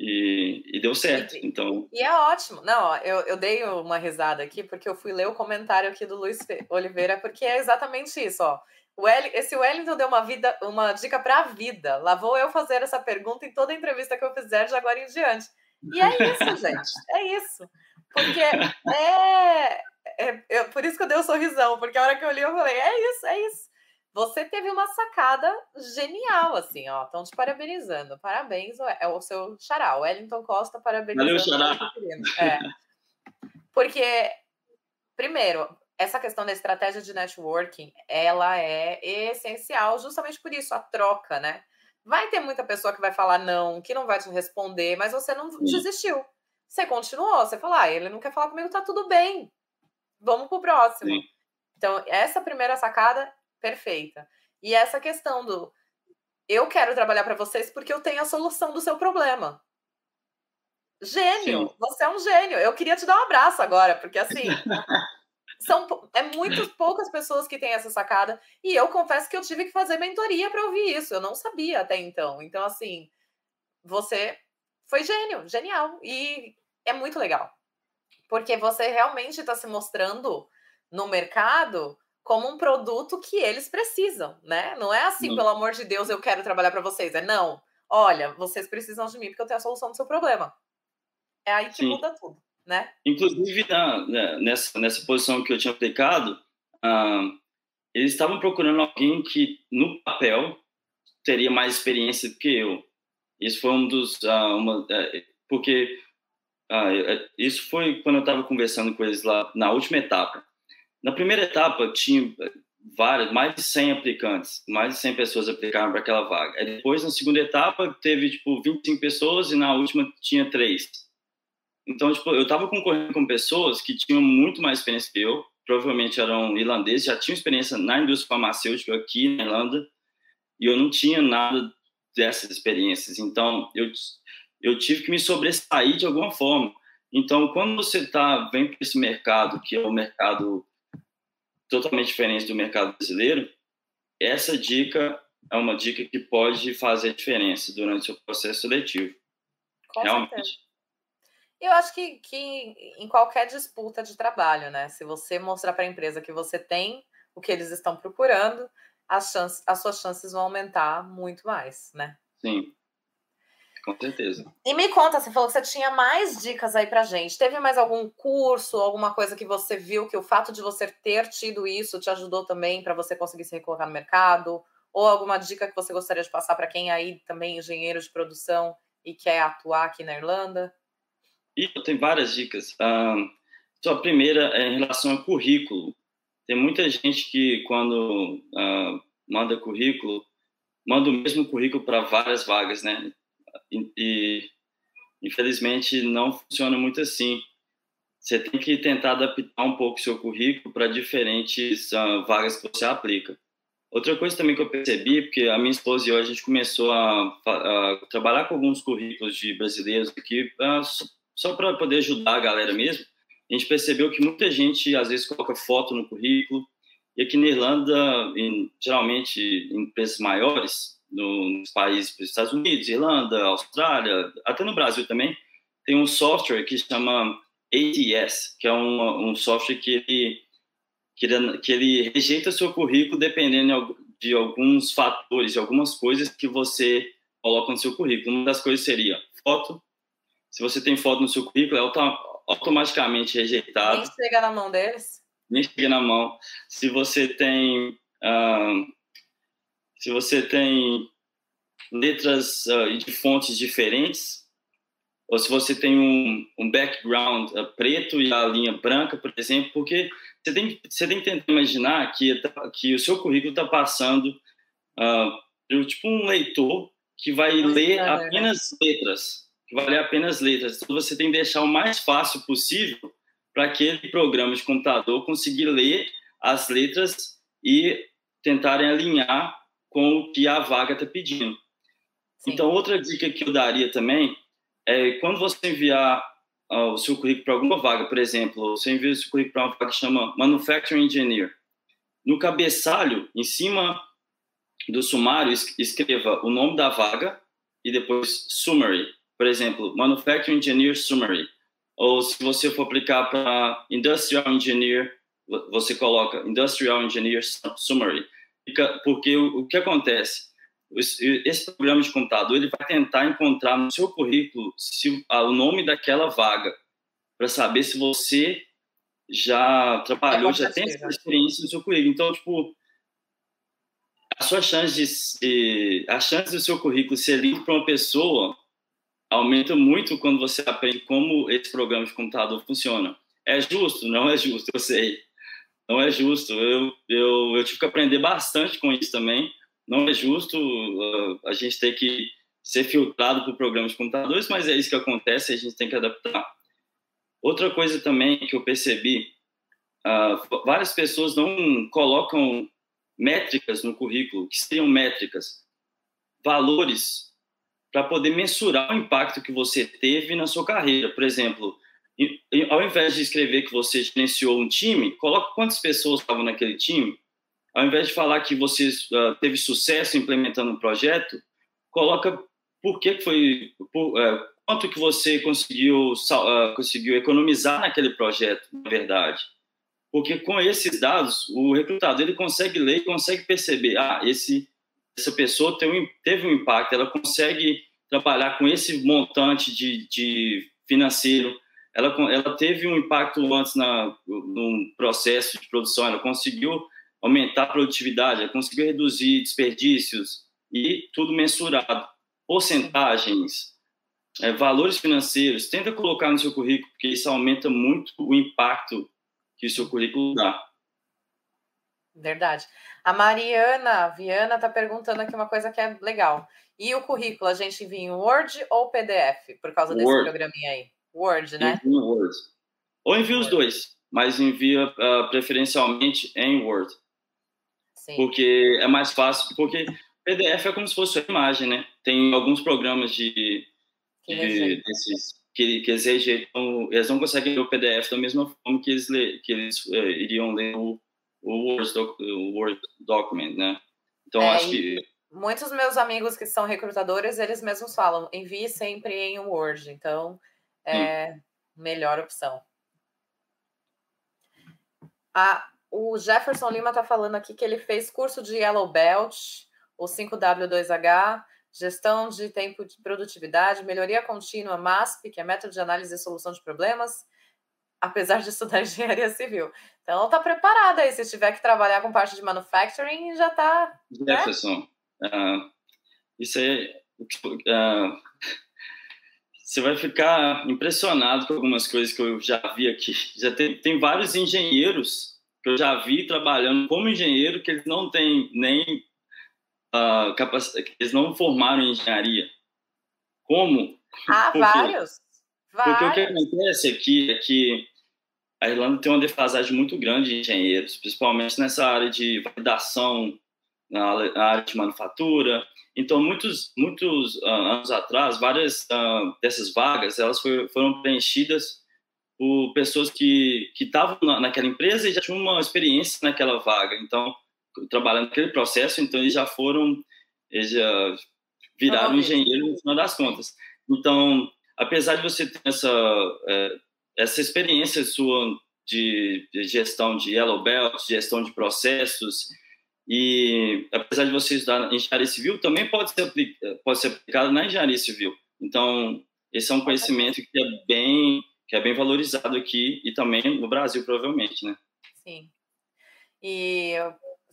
e, e, deu certo. Então... E é ótimo. Não, eu, eu dei uma risada aqui porque eu fui ler o comentário aqui do Luiz Oliveira, porque é exatamente isso, ó. O El, esse Wellington deu uma, vida, uma dica para a vida. Lá vou eu fazer essa pergunta em toda entrevista que eu fizer de agora em diante. E é isso, gente. É isso. Porque é, é, é, Por isso que eu dei o um sorrisão, porque a hora que eu li, eu falei: é isso, é isso. Você teve uma sacada genial, assim, ó. Estão te parabenizando. Parabéns, é o seu xará. O Wellington Costa parabenizando. Valeu, xará. É. Porque, primeiro, essa questão da estratégia de networking, ela é essencial justamente por isso, a troca, né? Vai ter muita pessoa que vai falar não, que não vai te responder, mas você não Sim. desistiu. Você continuou, você falou, ah, ele não quer falar comigo, tá tudo bem. Vamos pro próximo. Sim. Então, essa primeira sacada perfeita. E essa questão do eu quero trabalhar para vocês porque eu tenho a solução do seu problema. Gênio, Sim. você é um gênio. Eu queria te dar um abraço agora, porque assim, são é muito poucas pessoas que têm essa sacada e eu confesso que eu tive que fazer mentoria para ouvir isso. Eu não sabia até então. Então assim, você foi gênio, genial e é muito legal. Porque você realmente está se mostrando no mercado como um produto que eles precisam, né? Não é assim, não. pelo amor de Deus, eu quero trabalhar para vocês. É não. Olha, vocês precisam de mim porque eu tenho a solução do seu problema. É aí que Sim. muda tudo, né? Inclusive, na, né, nessa, nessa posição que eu tinha aplicado, ah, eles estavam procurando alguém que, no papel, teria mais experiência do que eu. Isso foi um dos... Ah, uma, é, porque ah, é, isso foi quando eu estava conversando com eles lá na última etapa na primeira etapa, tinha várias, mais de 100 aplicantes, mais de 100 pessoas aplicaram para aquela vaga. Aí depois, na segunda etapa, teve, tipo, 25 pessoas e na última tinha três. Então, tipo, eu estava concorrendo com pessoas que tinham muito mais experiência que eu, provavelmente eram irlandeses, já tinham experiência na indústria farmacêutica aqui na Irlanda, e eu não tinha nada dessas experiências. Então, eu, eu tive que me sobressair de alguma forma. Então, quando você tá, vem para esse mercado, que é o mercado totalmente diferente do mercado brasileiro, essa dica é uma dica que pode fazer diferença durante o seu processo seletivo. Com Realmente. Certeza. Eu acho que, que em qualquer disputa de trabalho, né? Se você mostrar para a empresa que você tem o que eles estão procurando, as, chances, as suas chances vão aumentar muito mais, né? Sim. Com certeza. E me conta, você falou que você tinha mais dicas aí pra gente. Teve mais algum curso, alguma coisa que você viu que o fato de você ter tido isso te ajudou também para você conseguir se recolocar no mercado? Ou alguma dica que você gostaria de passar para quem aí também é engenheiro de produção e quer atuar aqui na Irlanda? E tem várias dicas. Um, a primeira é em relação ao currículo. Tem muita gente que quando uh, manda currículo, manda o mesmo currículo para várias vagas, né? E, infelizmente não funciona muito assim. Você tem que tentar adaptar um pouco o seu currículo para diferentes uh, vagas que você aplica. Outra coisa também que eu percebi, porque a minha esposa e eu, a gente começou a, a trabalhar com alguns currículos de brasileiros aqui, uh, só, para poder ajudar a galera mesmo, a gente percebeu que muita gente, às vezes, coloca foto no currículo, e aqui na Irlanda, em, geralmente em empresas maiores, nos países, Estados Unidos, Irlanda, Austrália, até no Brasil também, tem um software que chama ATS, que é um, um software que ele, que ele, que ele rejeita seu currículo dependendo de alguns fatores, de algumas coisas que você coloca no seu currículo. Uma das coisas seria foto. Se você tem foto no seu currículo, é automaticamente rejeitado. Nem chega na mão deles? Nem chega na mão. Se você tem... Uh, se você tem letras uh, de fontes diferentes, ou se você tem um, um background uh, preto e a linha branca, por exemplo, porque você tem, você tem que tentar imaginar que, que o seu currículo está passando uh, por tipo um leitor que vai ler é, apenas letras, que vai ler apenas letras. Então você tem que deixar o mais fácil possível para aquele programa de computador conseguir ler as letras e tentarem alinhar com o que a vaga está pedindo. Sim. Então, outra dica que eu daria também é quando você enviar uh, o seu currículo para alguma vaga, por exemplo, você envia o seu currículo para uma vaga que chama Manufacturing Engineer. No cabeçalho, em cima do sumário, escreva o nome da vaga e depois summary. Por exemplo, Manufacturing Engineer Summary. Ou se você for aplicar para Industrial Engineer, você coloca Industrial Engineer Summary. Porque o que acontece? esse programa de computador ele vai tentar encontrar no seu currículo se, ah, o nome daquela vaga para saber se você já trabalhou, é já tem essa experiência no seu currículo. Então, tipo, a sua chance de, de a chance do seu currículo ser lido para uma pessoa aumenta muito quando você aprende como esse programa de computador funciona. É justo? Não é justo, eu sei. Não é justo. Eu, eu, eu tive que aprender bastante com isso também não é justo uh, a gente ter que ser filtrado por programas de computadores, mas é isso que acontece, a gente tem que adaptar. Outra coisa também que eu percebi, uh, várias pessoas não colocam métricas no currículo, que seriam métricas, valores, para poder mensurar o impacto que você teve na sua carreira. Por exemplo, ao invés de escrever que você gerenciou um time, coloque quantas pessoas estavam naquele time ao invés de falar que você uh, teve sucesso implementando um projeto, coloca por que foi, por, uh, quanto que você conseguiu, uh, conseguiu economizar naquele projeto, na verdade. Porque com esses dados, o recrutador ele consegue ler e consegue perceber, ah, esse, essa pessoa um, teve um impacto, ela consegue trabalhar com esse montante de, de financeiro, ela, ela teve um impacto antes na, no processo de produção, ela conseguiu aumentar a produtividade, é conseguir reduzir desperdícios e tudo mensurado. Porcentagens, é, valores financeiros, tenta colocar no seu currículo, porque isso aumenta muito o impacto que o seu currículo dá. Verdade. A Mariana Viana está perguntando aqui uma coisa que é legal. E o currículo, a gente envia em Word ou PDF, por causa desse Word. programinha aí? Word, né? Envia Word. Ou envia Word. os dois, mas envia uh, preferencialmente em Word. Sim. Porque é mais fácil, porque PDF é como se fosse uma imagem, né? Tem alguns programas de, que, de desses, que, que eles rejeitam, eles não conseguem ler o PDF da mesma forma que eles, lê, que eles é, iriam ler o, o, Word, doc, o Word document, né? Então, é, acho que... Muitos meus amigos que são recrutadores, eles mesmos falam, envie sempre em Word. Então, é Sim. melhor opção. A o Jefferson Lima está falando aqui que ele fez curso de Yellow Belt, o 5W2H, gestão de tempo de produtividade, melhoria contínua, MASP, que é método de análise e solução de problemas, apesar de estudar engenharia civil. Então, está preparado aí. Se tiver que trabalhar com parte de manufacturing, já está. Né? Jefferson, né? uh, isso aí. Uh, você vai ficar impressionado com algumas coisas que eu já vi aqui. Já tem, tem vários engenheiros que eu já vi trabalhando como engenheiro que eles não têm nem uh, capacidade, eles não formaram em engenharia. Como? Ah, porque, vários. Porque o que acontece aqui é que a Irlanda tem uma defasagem muito grande de engenheiros, principalmente nessa área de validação, na área de manufatura. Então, muitos, muitos uh, anos atrás, várias uh, dessas vagas elas foi, foram preenchidas por pessoas que que estavam na, naquela empresa e já tinham uma experiência naquela vaga. Então, trabalhando naquele processo, então eles já foram, eles já viraram engenheiro no final das contas. Então, apesar de você ter essa é, essa experiência sua de, de, gestão de yellow belt, gestão de processos e apesar de você estudar engenharia civil, também pode ser pode ser aplicado na engenharia civil. Então, esse é um conhecimento que é bem que é bem valorizado aqui e também no Brasil, provavelmente, né? Sim. E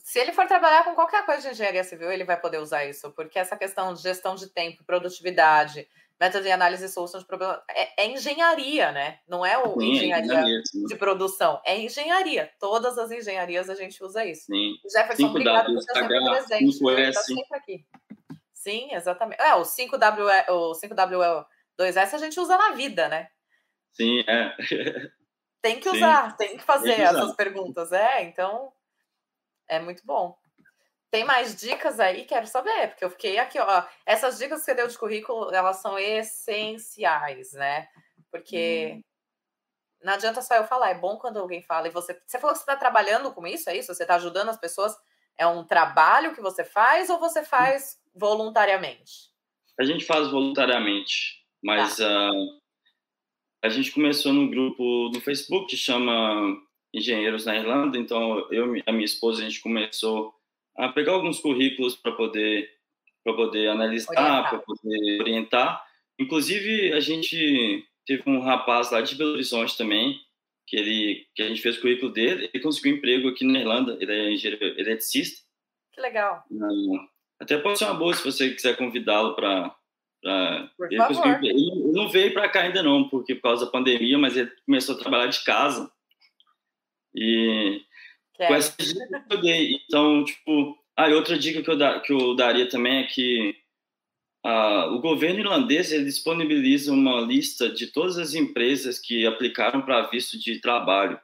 se ele for trabalhar com qualquer coisa de engenharia civil, ele vai poder usar isso, porque essa questão de gestão de tempo, produtividade, método de análise e solução de problemas, é, é engenharia, né? Não é o sim, engenharia, engenharia de produção, é engenharia. Todas as engenharias a gente usa isso. Sim. Jefferson, obrigado por ser sempre presente. Ele tá sempre aqui. Sim, exatamente. É, o 5W, o 5W2S a gente usa na vida, né? Sim, é. Tem que usar, Sim. tem que fazer tem que essas perguntas. É, então é muito bom. Tem mais dicas aí? Quero saber, porque eu fiquei aqui, ó. Essas dicas que você deu de currículo, elas são essenciais, né? Porque hum. não adianta só eu falar, é bom quando alguém fala. E você, você falou que você está trabalhando com isso, é isso? Você está ajudando as pessoas? É um trabalho que você faz ou você faz voluntariamente? A gente faz voluntariamente, mas tá. uh, a gente começou num grupo no Facebook que chama Engenheiros na Irlanda. Então eu e a minha esposa a gente começou a pegar alguns currículos para poder para poder analisar, para poder orientar. Inclusive a gente teve um rapaz lá de Belo Horizonte também, que ele que a gente fez o currículo dele, ele conseguiu um emprego aqui na Irlanda, ele é engenheiro eletricista. Que legal. Até pode ser uma boa se você quiser convidá-lo para ele, conseguiu, ele, não veio para cá ainda não, porque por causa da pandemia, mas ele começou a trabalhar de casa. E com essa dica que eu dei, então, tipo, ah, outra dica que eu, da, que eu daria também é que Uh, o governo irlandês ele disponibiliza uma lista de todas as empresas que aplicaram para visto de trabalho.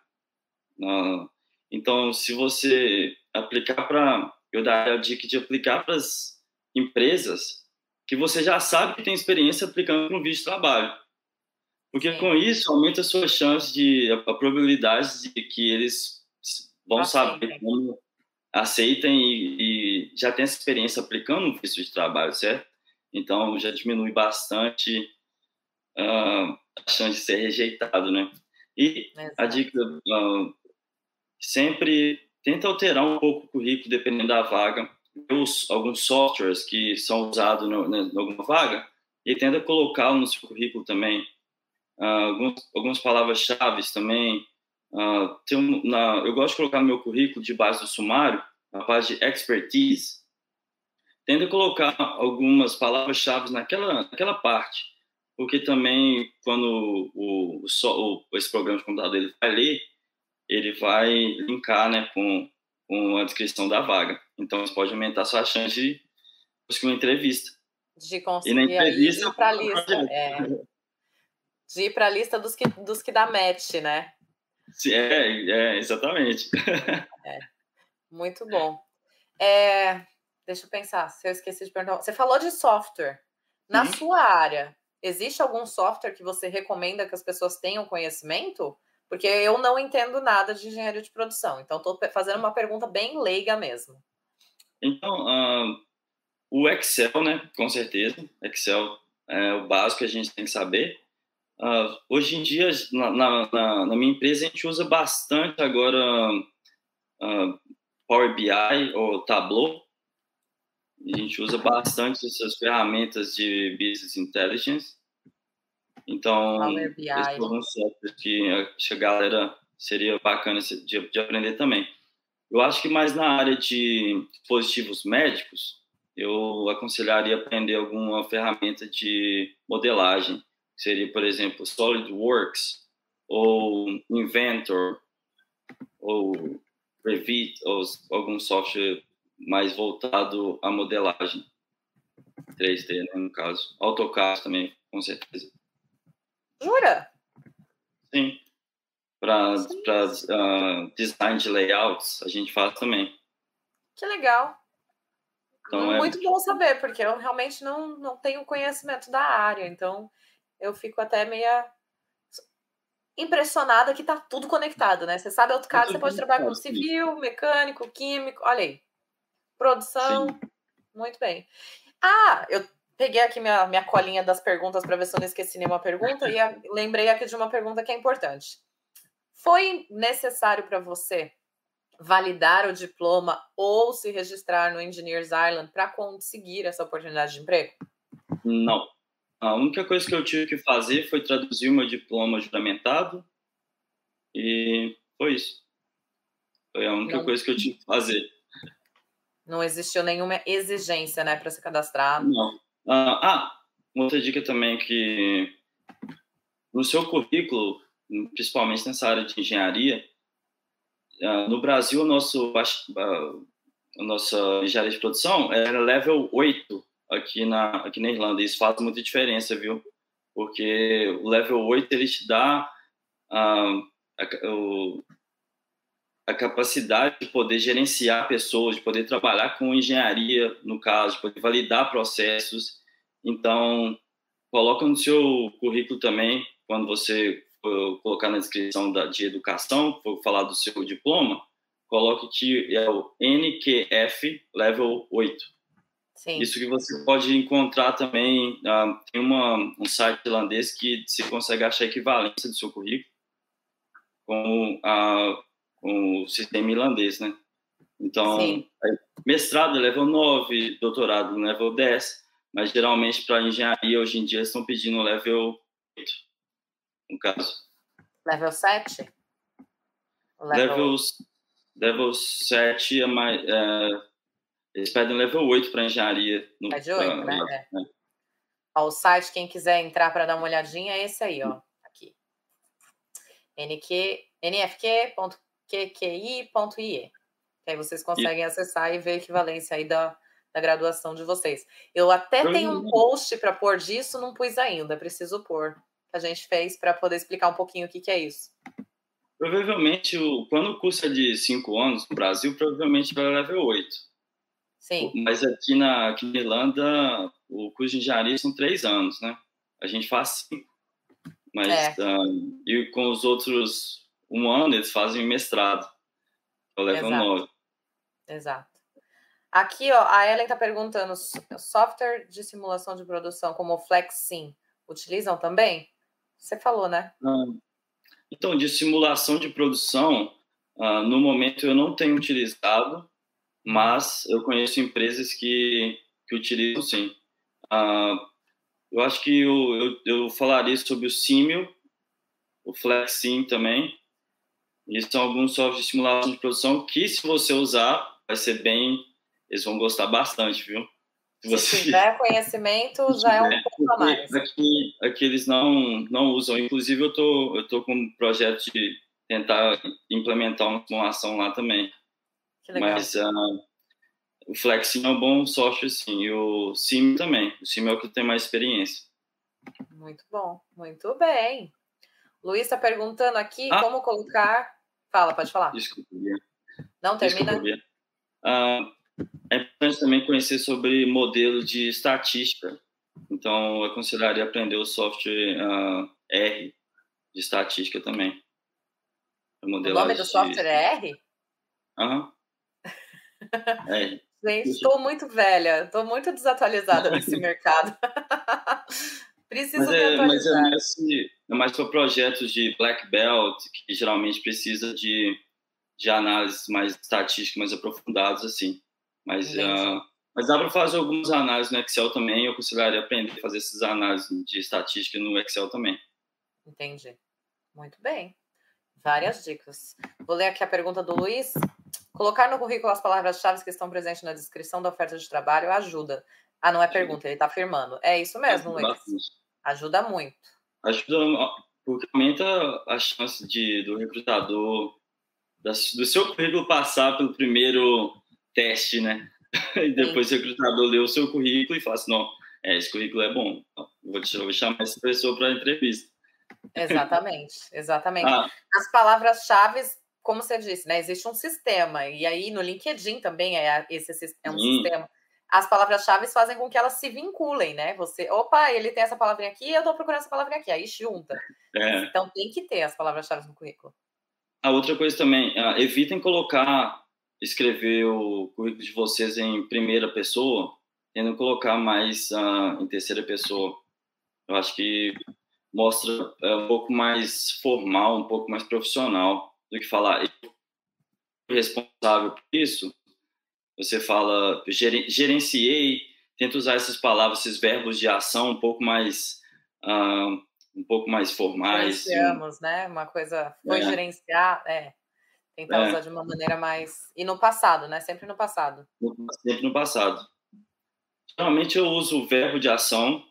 Uh, então, se você aplicar para. Eu daria a dica de aplicar para as empresas que você já sabe que tem experiência aplicando para um visto de trabalho. Porque Sim. com isso aumenta a sua chance de. a, probabilidade de que eles vão Aceitem. saber como aceitem e, e já tem essa experiência aplicando um visto de trabalho, certo? Então já diminui bastante uh, a chance de ser rejeitado, né? E Exato. a dica uh, sempre tenta alterar um pouco o currículo dependendo da vaga. Os, alguns softwares que são usados no, né, em alguma vaga e tenta colocar no seu currículo também uh, alguns, algumas palavras-chave também. Uh, tem um, na, eu gosto de colocar no meu currículo, de base do sumário, a parte de expertise, tenta colocar algumas palavras-chave naquela, naquela parte, porque também quando o, o, o, esse programa de computador ele vai ler, ele vai linkar né, com, com a descrição da vaga. Então, isso pode aumentar a sua chance de conseguir uma entrevista. De conseguir e na entrevista, para a lista. É, de ir para a lista dos que, dos que dá match, né? É, é exatamente. É, muito bom. É, Deixa eu pensar, se eu esqueci de perguntar. Você falou de software. Na uhum. sua área, existe algum software que você recomenda que as pessoas tenham conhecimento? Porque eu não entendo nada de engenharia de produção, então estou fazendo uma pergunta bem leiga mesmo. Então, uh, o Excel, né? Com certeza. Excel é o básico que a gente tem que saber. Uh, hoje em dia, na, na, na, minha empresa, a gente usa bastante agora uh, Power BI ou Tableau a gente usa bastante essas ferramentas de business intelligence. Então, esse um software que a galera seria bacana de, de aprender também. Eu acho que mais na área de dispositivos médicos, eu aconselharia aprender alguma ferramenta de modelagem, seria, por exemplo, SolidWorks ou Inventor ou Revit ou algum software mais voltado à modelagem 3D, né, no caso. AutoCAD também, com certeza. Jura? Sim. Para uh, ah, design de layouts, a gente faz também. Que legal. Então, é Muito é... bom saber, porque eu realmente não, não tenho conhecimento da área, então eu fico até meia impressionada que tá tudo conectado, né? Você sabe AutoCAD, você pode trabalhar com civil, mecânico, químico, olha aí. Produção. Sim. Muito bem. Ah, eu peguei aqui minha, minha colinha das perguntas para ver se eu não esqueci nenhuma pergunta e a, lembrei aqui de uma pergunta que é importante. Foi necessário para você validar o diploma ou se registrar no Engineers Island para conseguir essa oportunidade de emprego? Não. A única coisa que eu tive que fazer foi traduzir o meu diploma juramentado e foi isso. Foi a única não. coisa que eu tive que fazer. Não existiu nenhuma exigência, né, para se cadastrar. Não. Ah, ah, outra dica também que no seu currículo, principalmente nessa área de engenharia, ah, no Brasil, o nosso, a nossa engenharia de produção é level 8 aqui na, aqui na Irlanda. Isso faz muita diferença, viu? Porque o level 8 ele te dá uh, a, o, a capacidade de poder gerenciar pessoas, de poder trabalhar com engenharia, no caso, de poder validar processos. Então, coloca no seu currículo também, quando você for colocar na descrição da, de educação, for falar do seu diploma, coloque que é o NQF Level 8. Sim. Isso que você pode encontrar também, uh, tem uma, um site irlandês que se consegue achar a equivalência do seu currículo com, a, com o sistema irlandês, né? Então, mestrado level 9, doutorado level 10, mas geralmente para engenharia hoje em dia estão pedindo level 8, no caso. Level 7? Level, level, level 7 é mais. É, eles pedem level 8 para engenharia. No, é de 8, pra, né? É. Né? Ó, o site, quem quiser entrar para dar uma olhadinha, é esse aí, ó. Aqui. nq, nfq.qqi.ie. aí vocês conseguem e... acessar e ver a equivalência aí da, da graduação de vocês. Eu até tenho um post para pôr disso, não pus ainda, preciso pôr. Que a gente fez para poder explicar um pouquinho o que, que é isso. Provavelmente, o curso é de 5 anos no Brasil, provavelmente vai level 8. Sim. Mas aqui na, aqui na Irlanda, o curso de engenharia são três anos, né? A gente faz cinco. Mas, é. uh, e com os outros um ano, eles fazem mestrado. Eu levo Exato. nove. Exato. Aqui, ó, a Ellen está perguntando: software de simulação de produção como o FlexSim utilizam também? Você falou, né? Uh, então, de simulação de produção, uh, no momento eu não tenho utilizado, mas eu conheço empresas que, que utilizam sim. Uh, eu acho que eu, eu, eu, falaria sobre o Simio, o FlexSim também. E são alguns softwares de simulação de produção que, se você usar, vai ser bem. Eles vão gostar bastante, viu? Se, você tiver conhecimento, já é um pouco a mais. Aqui, aqui eles não, não usam. Inclusive, eu tô, eu tô com um projeto de tentar implementar uma simulação lá também. Mas uh, o Flexim é um bom software, sim. E o Sim também. O Sim é o que tem mais experiência. Muito bom. Muito bem. Luiz está perguntando aqui ah. como colocar. Fala, pode falar. Desculpa. Não termina? Desculpa, uh, é importante também conhecer sobre modelo de estatística. Então, eu consideraria aprender o software uh, R de estatística também. O nome do software é R? Aham. É. Gente, estou muito velha, estou muito desatualizada nesse mercado. Preciso mas é, mas é mais, é mais para projetos de black belt, que geralmente precisa de, de análises mais estatísticas, mais aprofundadas, assim. Mas, uh, mas dá para fazer algumas análises no Excel também. Eu consideraria aprender a fazer essas análises de estatística no Excel também. Entendi. Muito bem. Várias dicas. Vou ler aqui a pergunta do Luiz. Colocar no currículo as palavras-chave que estão presentes na descrição da oferta de trabalho ajuda. Ah, não é pergunta, ele está afirmando. É isso mesmo, Luiz. Ajuda muito. Ajuda, porque aumenta a chance de, do recrutador, do seu currículo passar pelo primeiro teste, né? E depois Sim. o recrutador lê o seu currículo e fala assim, não, é, esse currículo é bom, vou, chamar essa pessoa para a entrevista. Exatamente, exatamente. Ah. As palavras-chave como você disse, né? Existe um sistema, e aí no LinkedIn também é, esse, é um Sim. sistema. As palavras-chave fazem com que elas se vinculem, né? Você, opa, ele tem essa palavrinha aqui, eu estou procurando essa palavrinha aqui, aí junta. É. Então tem que ter as palavras-chave no currículo. A outra coisa também, uh, evitem colocar, escrever o currículo de vocês em primeira pessoa, tendo colocar mais uh, em terceira pessoa. Eu acho que mostra uh, um pouco mais formal, um pouco mais profissional do que falar eu responsável por isso. Você fala gerenciei, tenta usar essas palavras, esses verbos de ação um pouco mais uh, um pouco mais formais. Gerenciamos, né? Uma coisa foi é. gerenciar, é. Tentar é. usar de uma maneira mais e no passado, né? Sempre no passado. Sempre no passado. Geralmente eu uso o verbo de ação,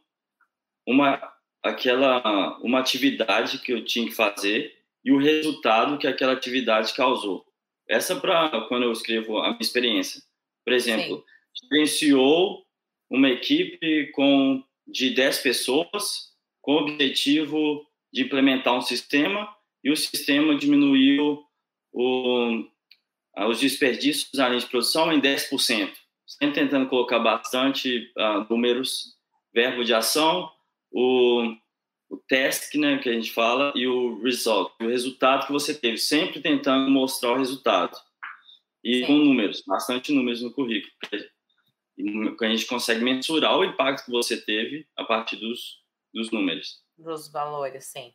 uma aquela uma atividade que eu tinha que fazer e o resultado que aquela atividade causou. Essa para quando eu escrevo a minha experiência. Por exemplo, gerenciou uma equipe com de 10 pessoas com o objetivo de implementar um sistema e o sistema diminuiu o, os desperdícios na linha de produção em 10%. Sempre tentando colocar bastante uh, números, verbo de ação, o, o task, né, que a gente fala, e o result, o resultado que você teve, sempre tentando mostrar o resultado. E Sim. com números, bastante números no currículo. Que a gente consegue mensurar o impacto que você teve a partir dos, dos números. Dos valores, sim.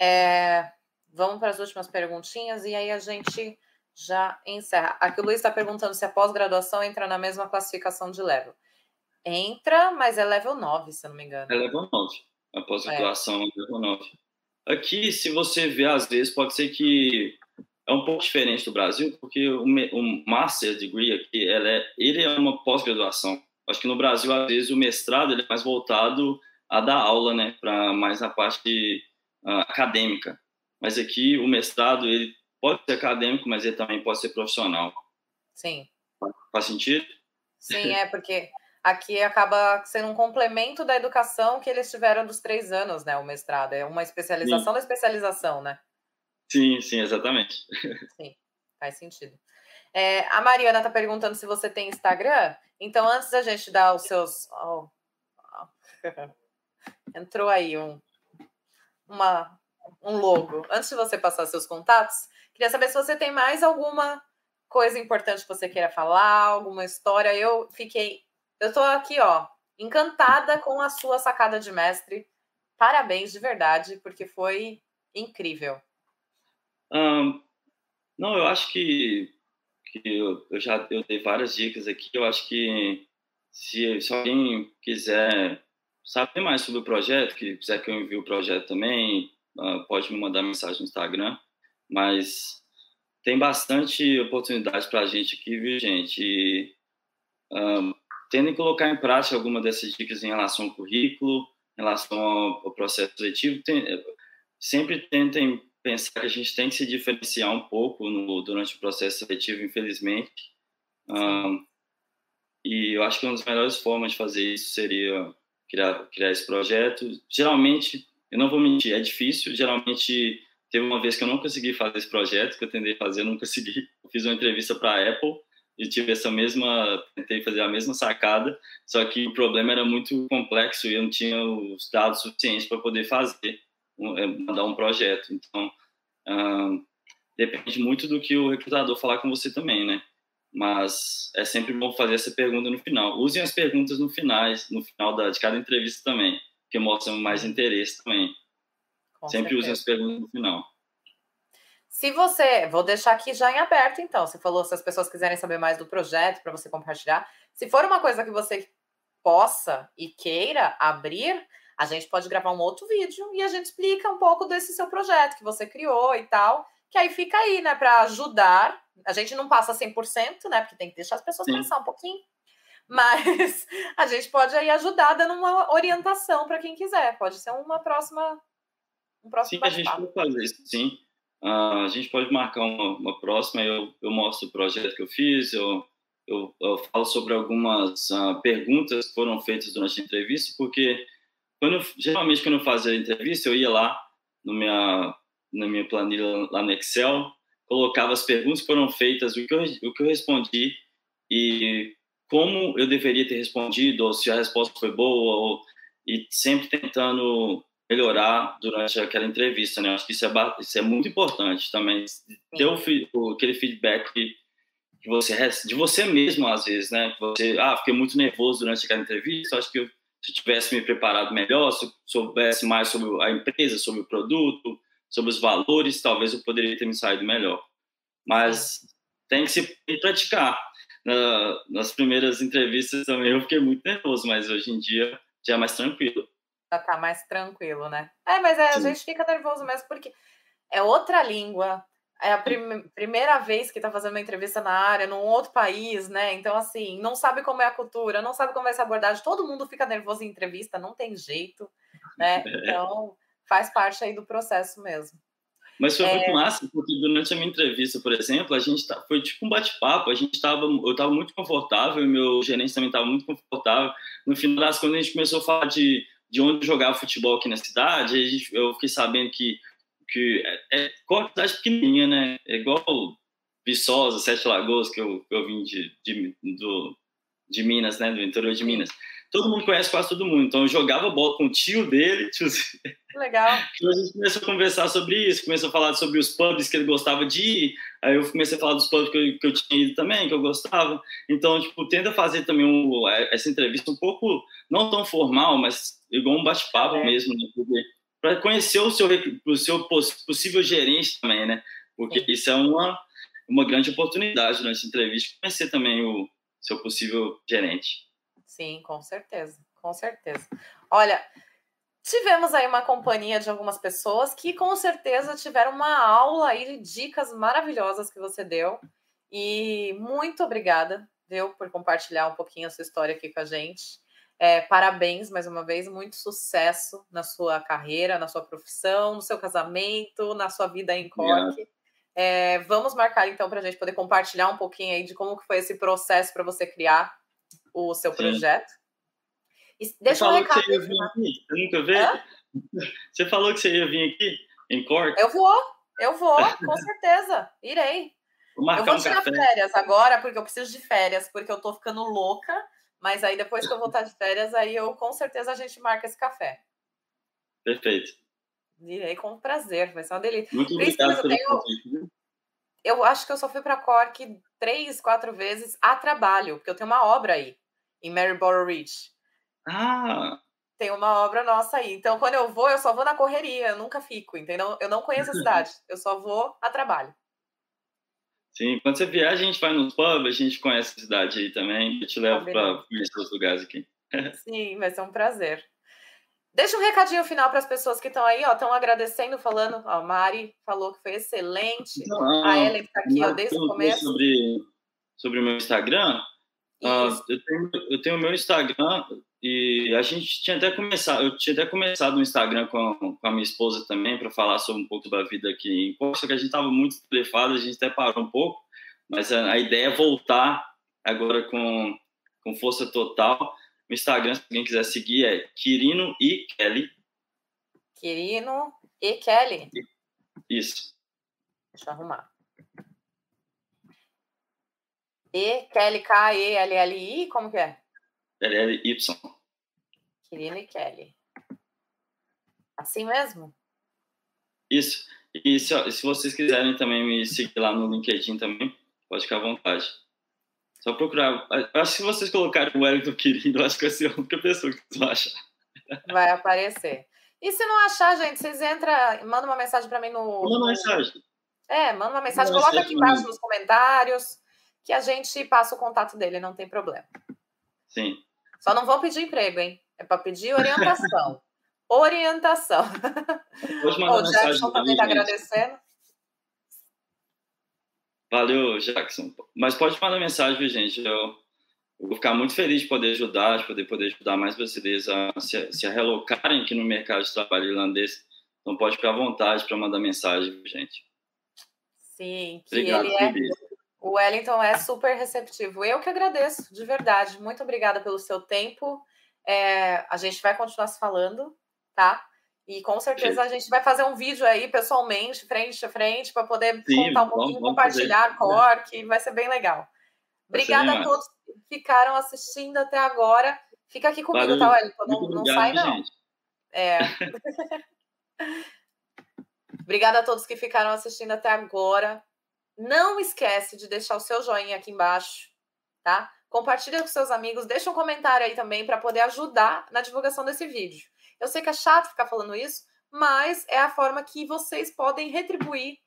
É, vamos para as últimas perguntinhas e aí a gente já encerra. Aqui o Luiz está perguntando se a pós-graduação entra na mesma classificação de level. Entra, mas é level 9, se eu não me engano. É level 9. A pós-graduação é. 9. Aqui, se você vê, às vezes, pode ser que é um pouco diferente do Brasil, porque o, o Master Degree aqui, ela é, ele é uma pós-graduação. Acho que no Brasil, às vezes, o mestrado ele é mais voltado a dar aula, né, para mais na parte uh, acadêmica. Mas aqui, o mestrado, ele pode ser acadêmico, mas ele também pode ser profissional. Sim. Faz sentido? Sim, é porque aqui acaba sendo um complemento da educação que eles tiveram dos três anos, né? O mestrado. É uma especialização sim. da especialização, né? Sim, sim, exatamente. Sim, faz sentido. É, a Mariana está perguntando se você tem Instagram. Então, antes da gente dar os seus. Oh. Entrou aí um, uma, um logo. Antes de você passar seus contatos, Queria saber se você tem mais alguma coisa importante que você queira falar, alguma história. Eu fiquei. Eu estou aqui, ó, encantada com a sua sacada de mestre. Parabéns de verdade, porque foi incrível. Um, não, eu acho que, que eu, eu, já eu dei várias dicas aqui. Eu acho que se, se alguém quiser saber mais sobre o projeto, que quiser que eu envie o projeto também, uh, pode me mandar mensagem no Instagram. Mas tem bastante oportunidade para a gente aqui, viu, gente? E, um, que colocar em prática alguma dessas dicas em relação ao currículo, em relação ao, ao processo seletivo, tem, sempre tentem pensar que a gente tem que se diferenciar um pouco no, durante o processo seletivo, infelizmente. Um, e eu acho que uma das melhores formas de fazer isso seria criar, criar esse projeto. Geralmente, eu não vou mentir, é difícil. Geralmente, Teve uma vez que eu não consegui fazer esse projeto, que eu tentei fazer, eu não consegui. Eu fiz uma entrevista para a Apple e tive essa mesma, tentei fazer a mesma sacada, só que o problema era muito complexo e eu não tinha os dados suficientes para poder fazer, é, mandar um projeto. Então, depende muito do que o recrutador falar com você também, né? Mas é sempre bom fazer essa pergunta no final. Usem as perguntas no final, no final da, de cada entrevista também, que mostram mais interesse também. Com Sempre use as perguntas no final. Se você, vou deixar aqui já em aberto, então. Você falou se as pessoas quiserem saber mais do projeto para você compartilhar. Se for uma coisa que você possa e queira abrir, a gente pode gravar um outro vídeo e a gente explica um pouco desse seu projeto que você criou e tal. Que aí fica aí, né, para ajudar. A gente não passa 100%, né, porque tem que deixar as pessoas Sim. pensar um pouquinho. Mas a gente pode aí ajudar dando uma orientação para quem quiser. Pode ser uma próxima um próximo Sim, a gente pode fazer sim. Uh, a gente pode marcar uma, uma próxima, eu, eu mostro o projeto que eu fiz, eu, eu, eu falo sobre algumas uh, perguntas que foram feitas durante a entrevista, porque quando eu, geralmente quando eu fazia a entrevista, eu ia lá no minha, na minha planilha lá no Excel, colocava as perguntas que foram feitas, o que eu, o que eu respondi e como eu deveria ter respondido, ou se a resposta foi boa, ou, e sempre tentando melhorar durante aquela entrevista, né? Acho que isso é, isso é muito importante também, ter o, o, aquele feedback que você de você mesmo às vezes, né? Você, ah, fiquei muito nervoso durante aquela entrevista. Acho que eu, se eu tivesse me preparado melhor, se eu soubesse mais sobre a empresa, sobre o produto, sobre os valores, talvez eu poderia ter me saído melhor. Mas tem que se praticar. Na, nas primeiras entrevistas também eu fiquei muito nervoso, mas hoje em dia já é mais tranquilo já tá mais tranquilo, né? É, mas é, a gente fica nervoso mesmo porque é outra língua. É a prim primeira vez que tá fazendo uma entrevista na área, num outro país, né? Então, assim, não sabe como é a cultura, não sabe como vai ser abordagem. Todo mundo fica nervoso em entrevista, não tem jeito, né? É. Então, faz parte aí do processo mesmo. Mas foi é... muito massa, porque durante a minha entrevista, por exemplo, a gente tá, foi tipo um bate-papo, a gente tava, eu estava muito confortável, meu gerente também estava muito confortável. No final das contas, a gente começou a falar de de onde jogava futebol aqui na cidade, eu fiquei sabendo que, que é, é uma cidade pequenininha, né? É igual Viçosa, Sete Lagoas, que eu, eu vim de, de do, de Minas, né? Do interior de Minas. Todo mundo conhece quase todo mundo. Então eu jogava bola com o tio dele. Tio... Legal. Então a gente começou a conversar sobre isso, começou a falar sobre os pubs que ele gostava de ir. Aí eu comecei a falar dos pubs que eu, que eu tinha ido também, que eu gostava. Então, tipo, tenta fazer também um, essa entrevista um pouco, não tão formal, mas igual um bate-papo é. mesmo, né? para conhecer o seu, o seu possível gerente também, né? Porque Sim. isso é uma, uma grande oportunidade nessa entrevista, conhecer também o seu possível gerente. Sim, com certeza, com certeza. Olha, tivemos aí uma companhia de algumas pessoas que com certeza tiveram uma aula aí de dicas maravilhosas que você deu. E muito obrigada, viu, por compartilhar um pouquinho a sua história aqui com a gente. É, parabéns mais uma vez, muito sucesso na sua carreira, na sua profissão, no seu casamento, na sua vida em Cork. É, vamos marcar então para a gente poder compartilhar um pouquinho aí de como que foi esse processo para você criar o seu Sim. projeto. E deixa você um recado. Que você ia vir aqui, nunca? Você falou que você ia vir aqui em Cork? Eu vou, eu vou, com certeza, irei. Vou eu vou tirar um férias agora, porque eu preciso de férias, porque eu tô ficando louca mas aí depois que eu voltar de férias, aí eu com certeza a gente marca esse café. Perfeito. Irei com prazer, vai ser uma delícia. Muito obrigado pelo tenho... convite. Eu acho que eu só fui para Cork três, quatro vezes a trabalho, porque eu tenho uma obra aí, em Maryborough Reach. Ah! Tem uma obra nossa aí. Então, quando eu vou, eu só vou na correria, eu nunca fico, entendeu? Eu não conheço a cidade, eu só vou a trabalho. Sim, quando você vier, a gente vai nos pubs, a gente conhece a cidade aí também, eu te levo para conhecer os lugares aqui. Sim, vai ser um prazer. Deixa um recadinho final para as pessoas que estão aí, ó, estão agradecendo, falando, ó, Mari falou que foi excelente, então, a Ellen está aqui, ó, desde o começo. Sobre, sobre o meu Instagram, uh, eu, tenho, eu tenho o meu Instagram, e a gente tinha até começado, eu tinha até começado no Instagram com, com a minha esposa também para falar sobre um pouco da vida aqui em Porto, só que a gente estava muito telefado, a gente até parou um pouco, mas a, a, ideia é voltar agora com, com força total. O Instagram, se alguém quiser seguir, é Quirino e Kelly. Quirino e Kelly. Isso. Deixa eu arrumar. E Kelly, K-E-L-L-I, como que é? L-L-Y. Quirino e Kelly. Assim mesmo? Isso. E se, se vocês quiserem também me seguir lá no LinkedIn também, pode ficar à vontade. Só procurar. Acho que se vocês colocarem o Wellington Quirino, acho que vai ser a única pessoa que vocês vão achar. Vai aparecer. E se não achar, gente, vocês entram, mandam uma mensagem para mim no. Manda uma mensagem. É, manda uma mensagem, coloca aqui embaixo nos comentários, que a gente passa o contato dele, não tem problema. Sim. Só não vão pedir emprego, hein? É para pedir orientação. orientação. O Jackson também está agradecendo. Valeu, Jackson. Mas pode mandar mensagem, gente. Eu, eu, vou ficar muito feliz de poder ajudar, de poder, poder ajudar mais brasileiros a se, se relocarem aqui no mercado de trabalho irlandês. Então pode ficar à vontade para mandar mensagem, gente. Sim, que Obrigado, ele é, o Wellington é super receptivo. Eu que agradeço, de verdade. Muito obrigada pelo seu tempo. É, a gente vai continuar se falando, tá? E com certeza a gente vai fazer um vídeo aí pessoalmente, frente a frente, para poder Sim, contar um pouquinho, vamos, compartilhar cor, que vai ser bem legal. Obrigada a todos que ficaram assistindo até agora. Fica aqui comigo, Valeu. tá, Wellington? Não, não sai, não. Gente. É. Obrigada a todos que ficaram assistindo até agora. Não esquece de deixar o seu joinha aqui embaixo, tá? Compartilha com seus amigos, deixa um comentário aí também para poder ajudar na divulgação desse vídeo. Eu sei que é chato ficar falando isso, mas é a forma que vocês podem retribuir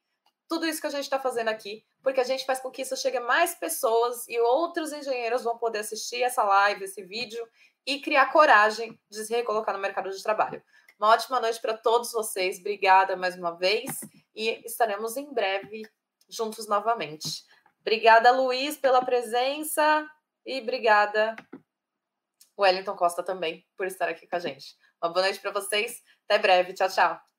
tudo isso que a gente está fazendo aqui, porque a gente faz com que isso chegue a mais pessoas e outros engenheiros vão poder assistir essa live, esse vídeo e criar coragem de se recolocar no mercado de trabalho. Uma ótima noite para todos vocês. Obrigada mais uma vez e estaremos em breve juntos novamente. Obrigada, Luiz, pela presença e obrigada, Wellington Costa, também, por estar aqui com a gente. Uma boa noite para vocês. Até breve. Tchau, tchau.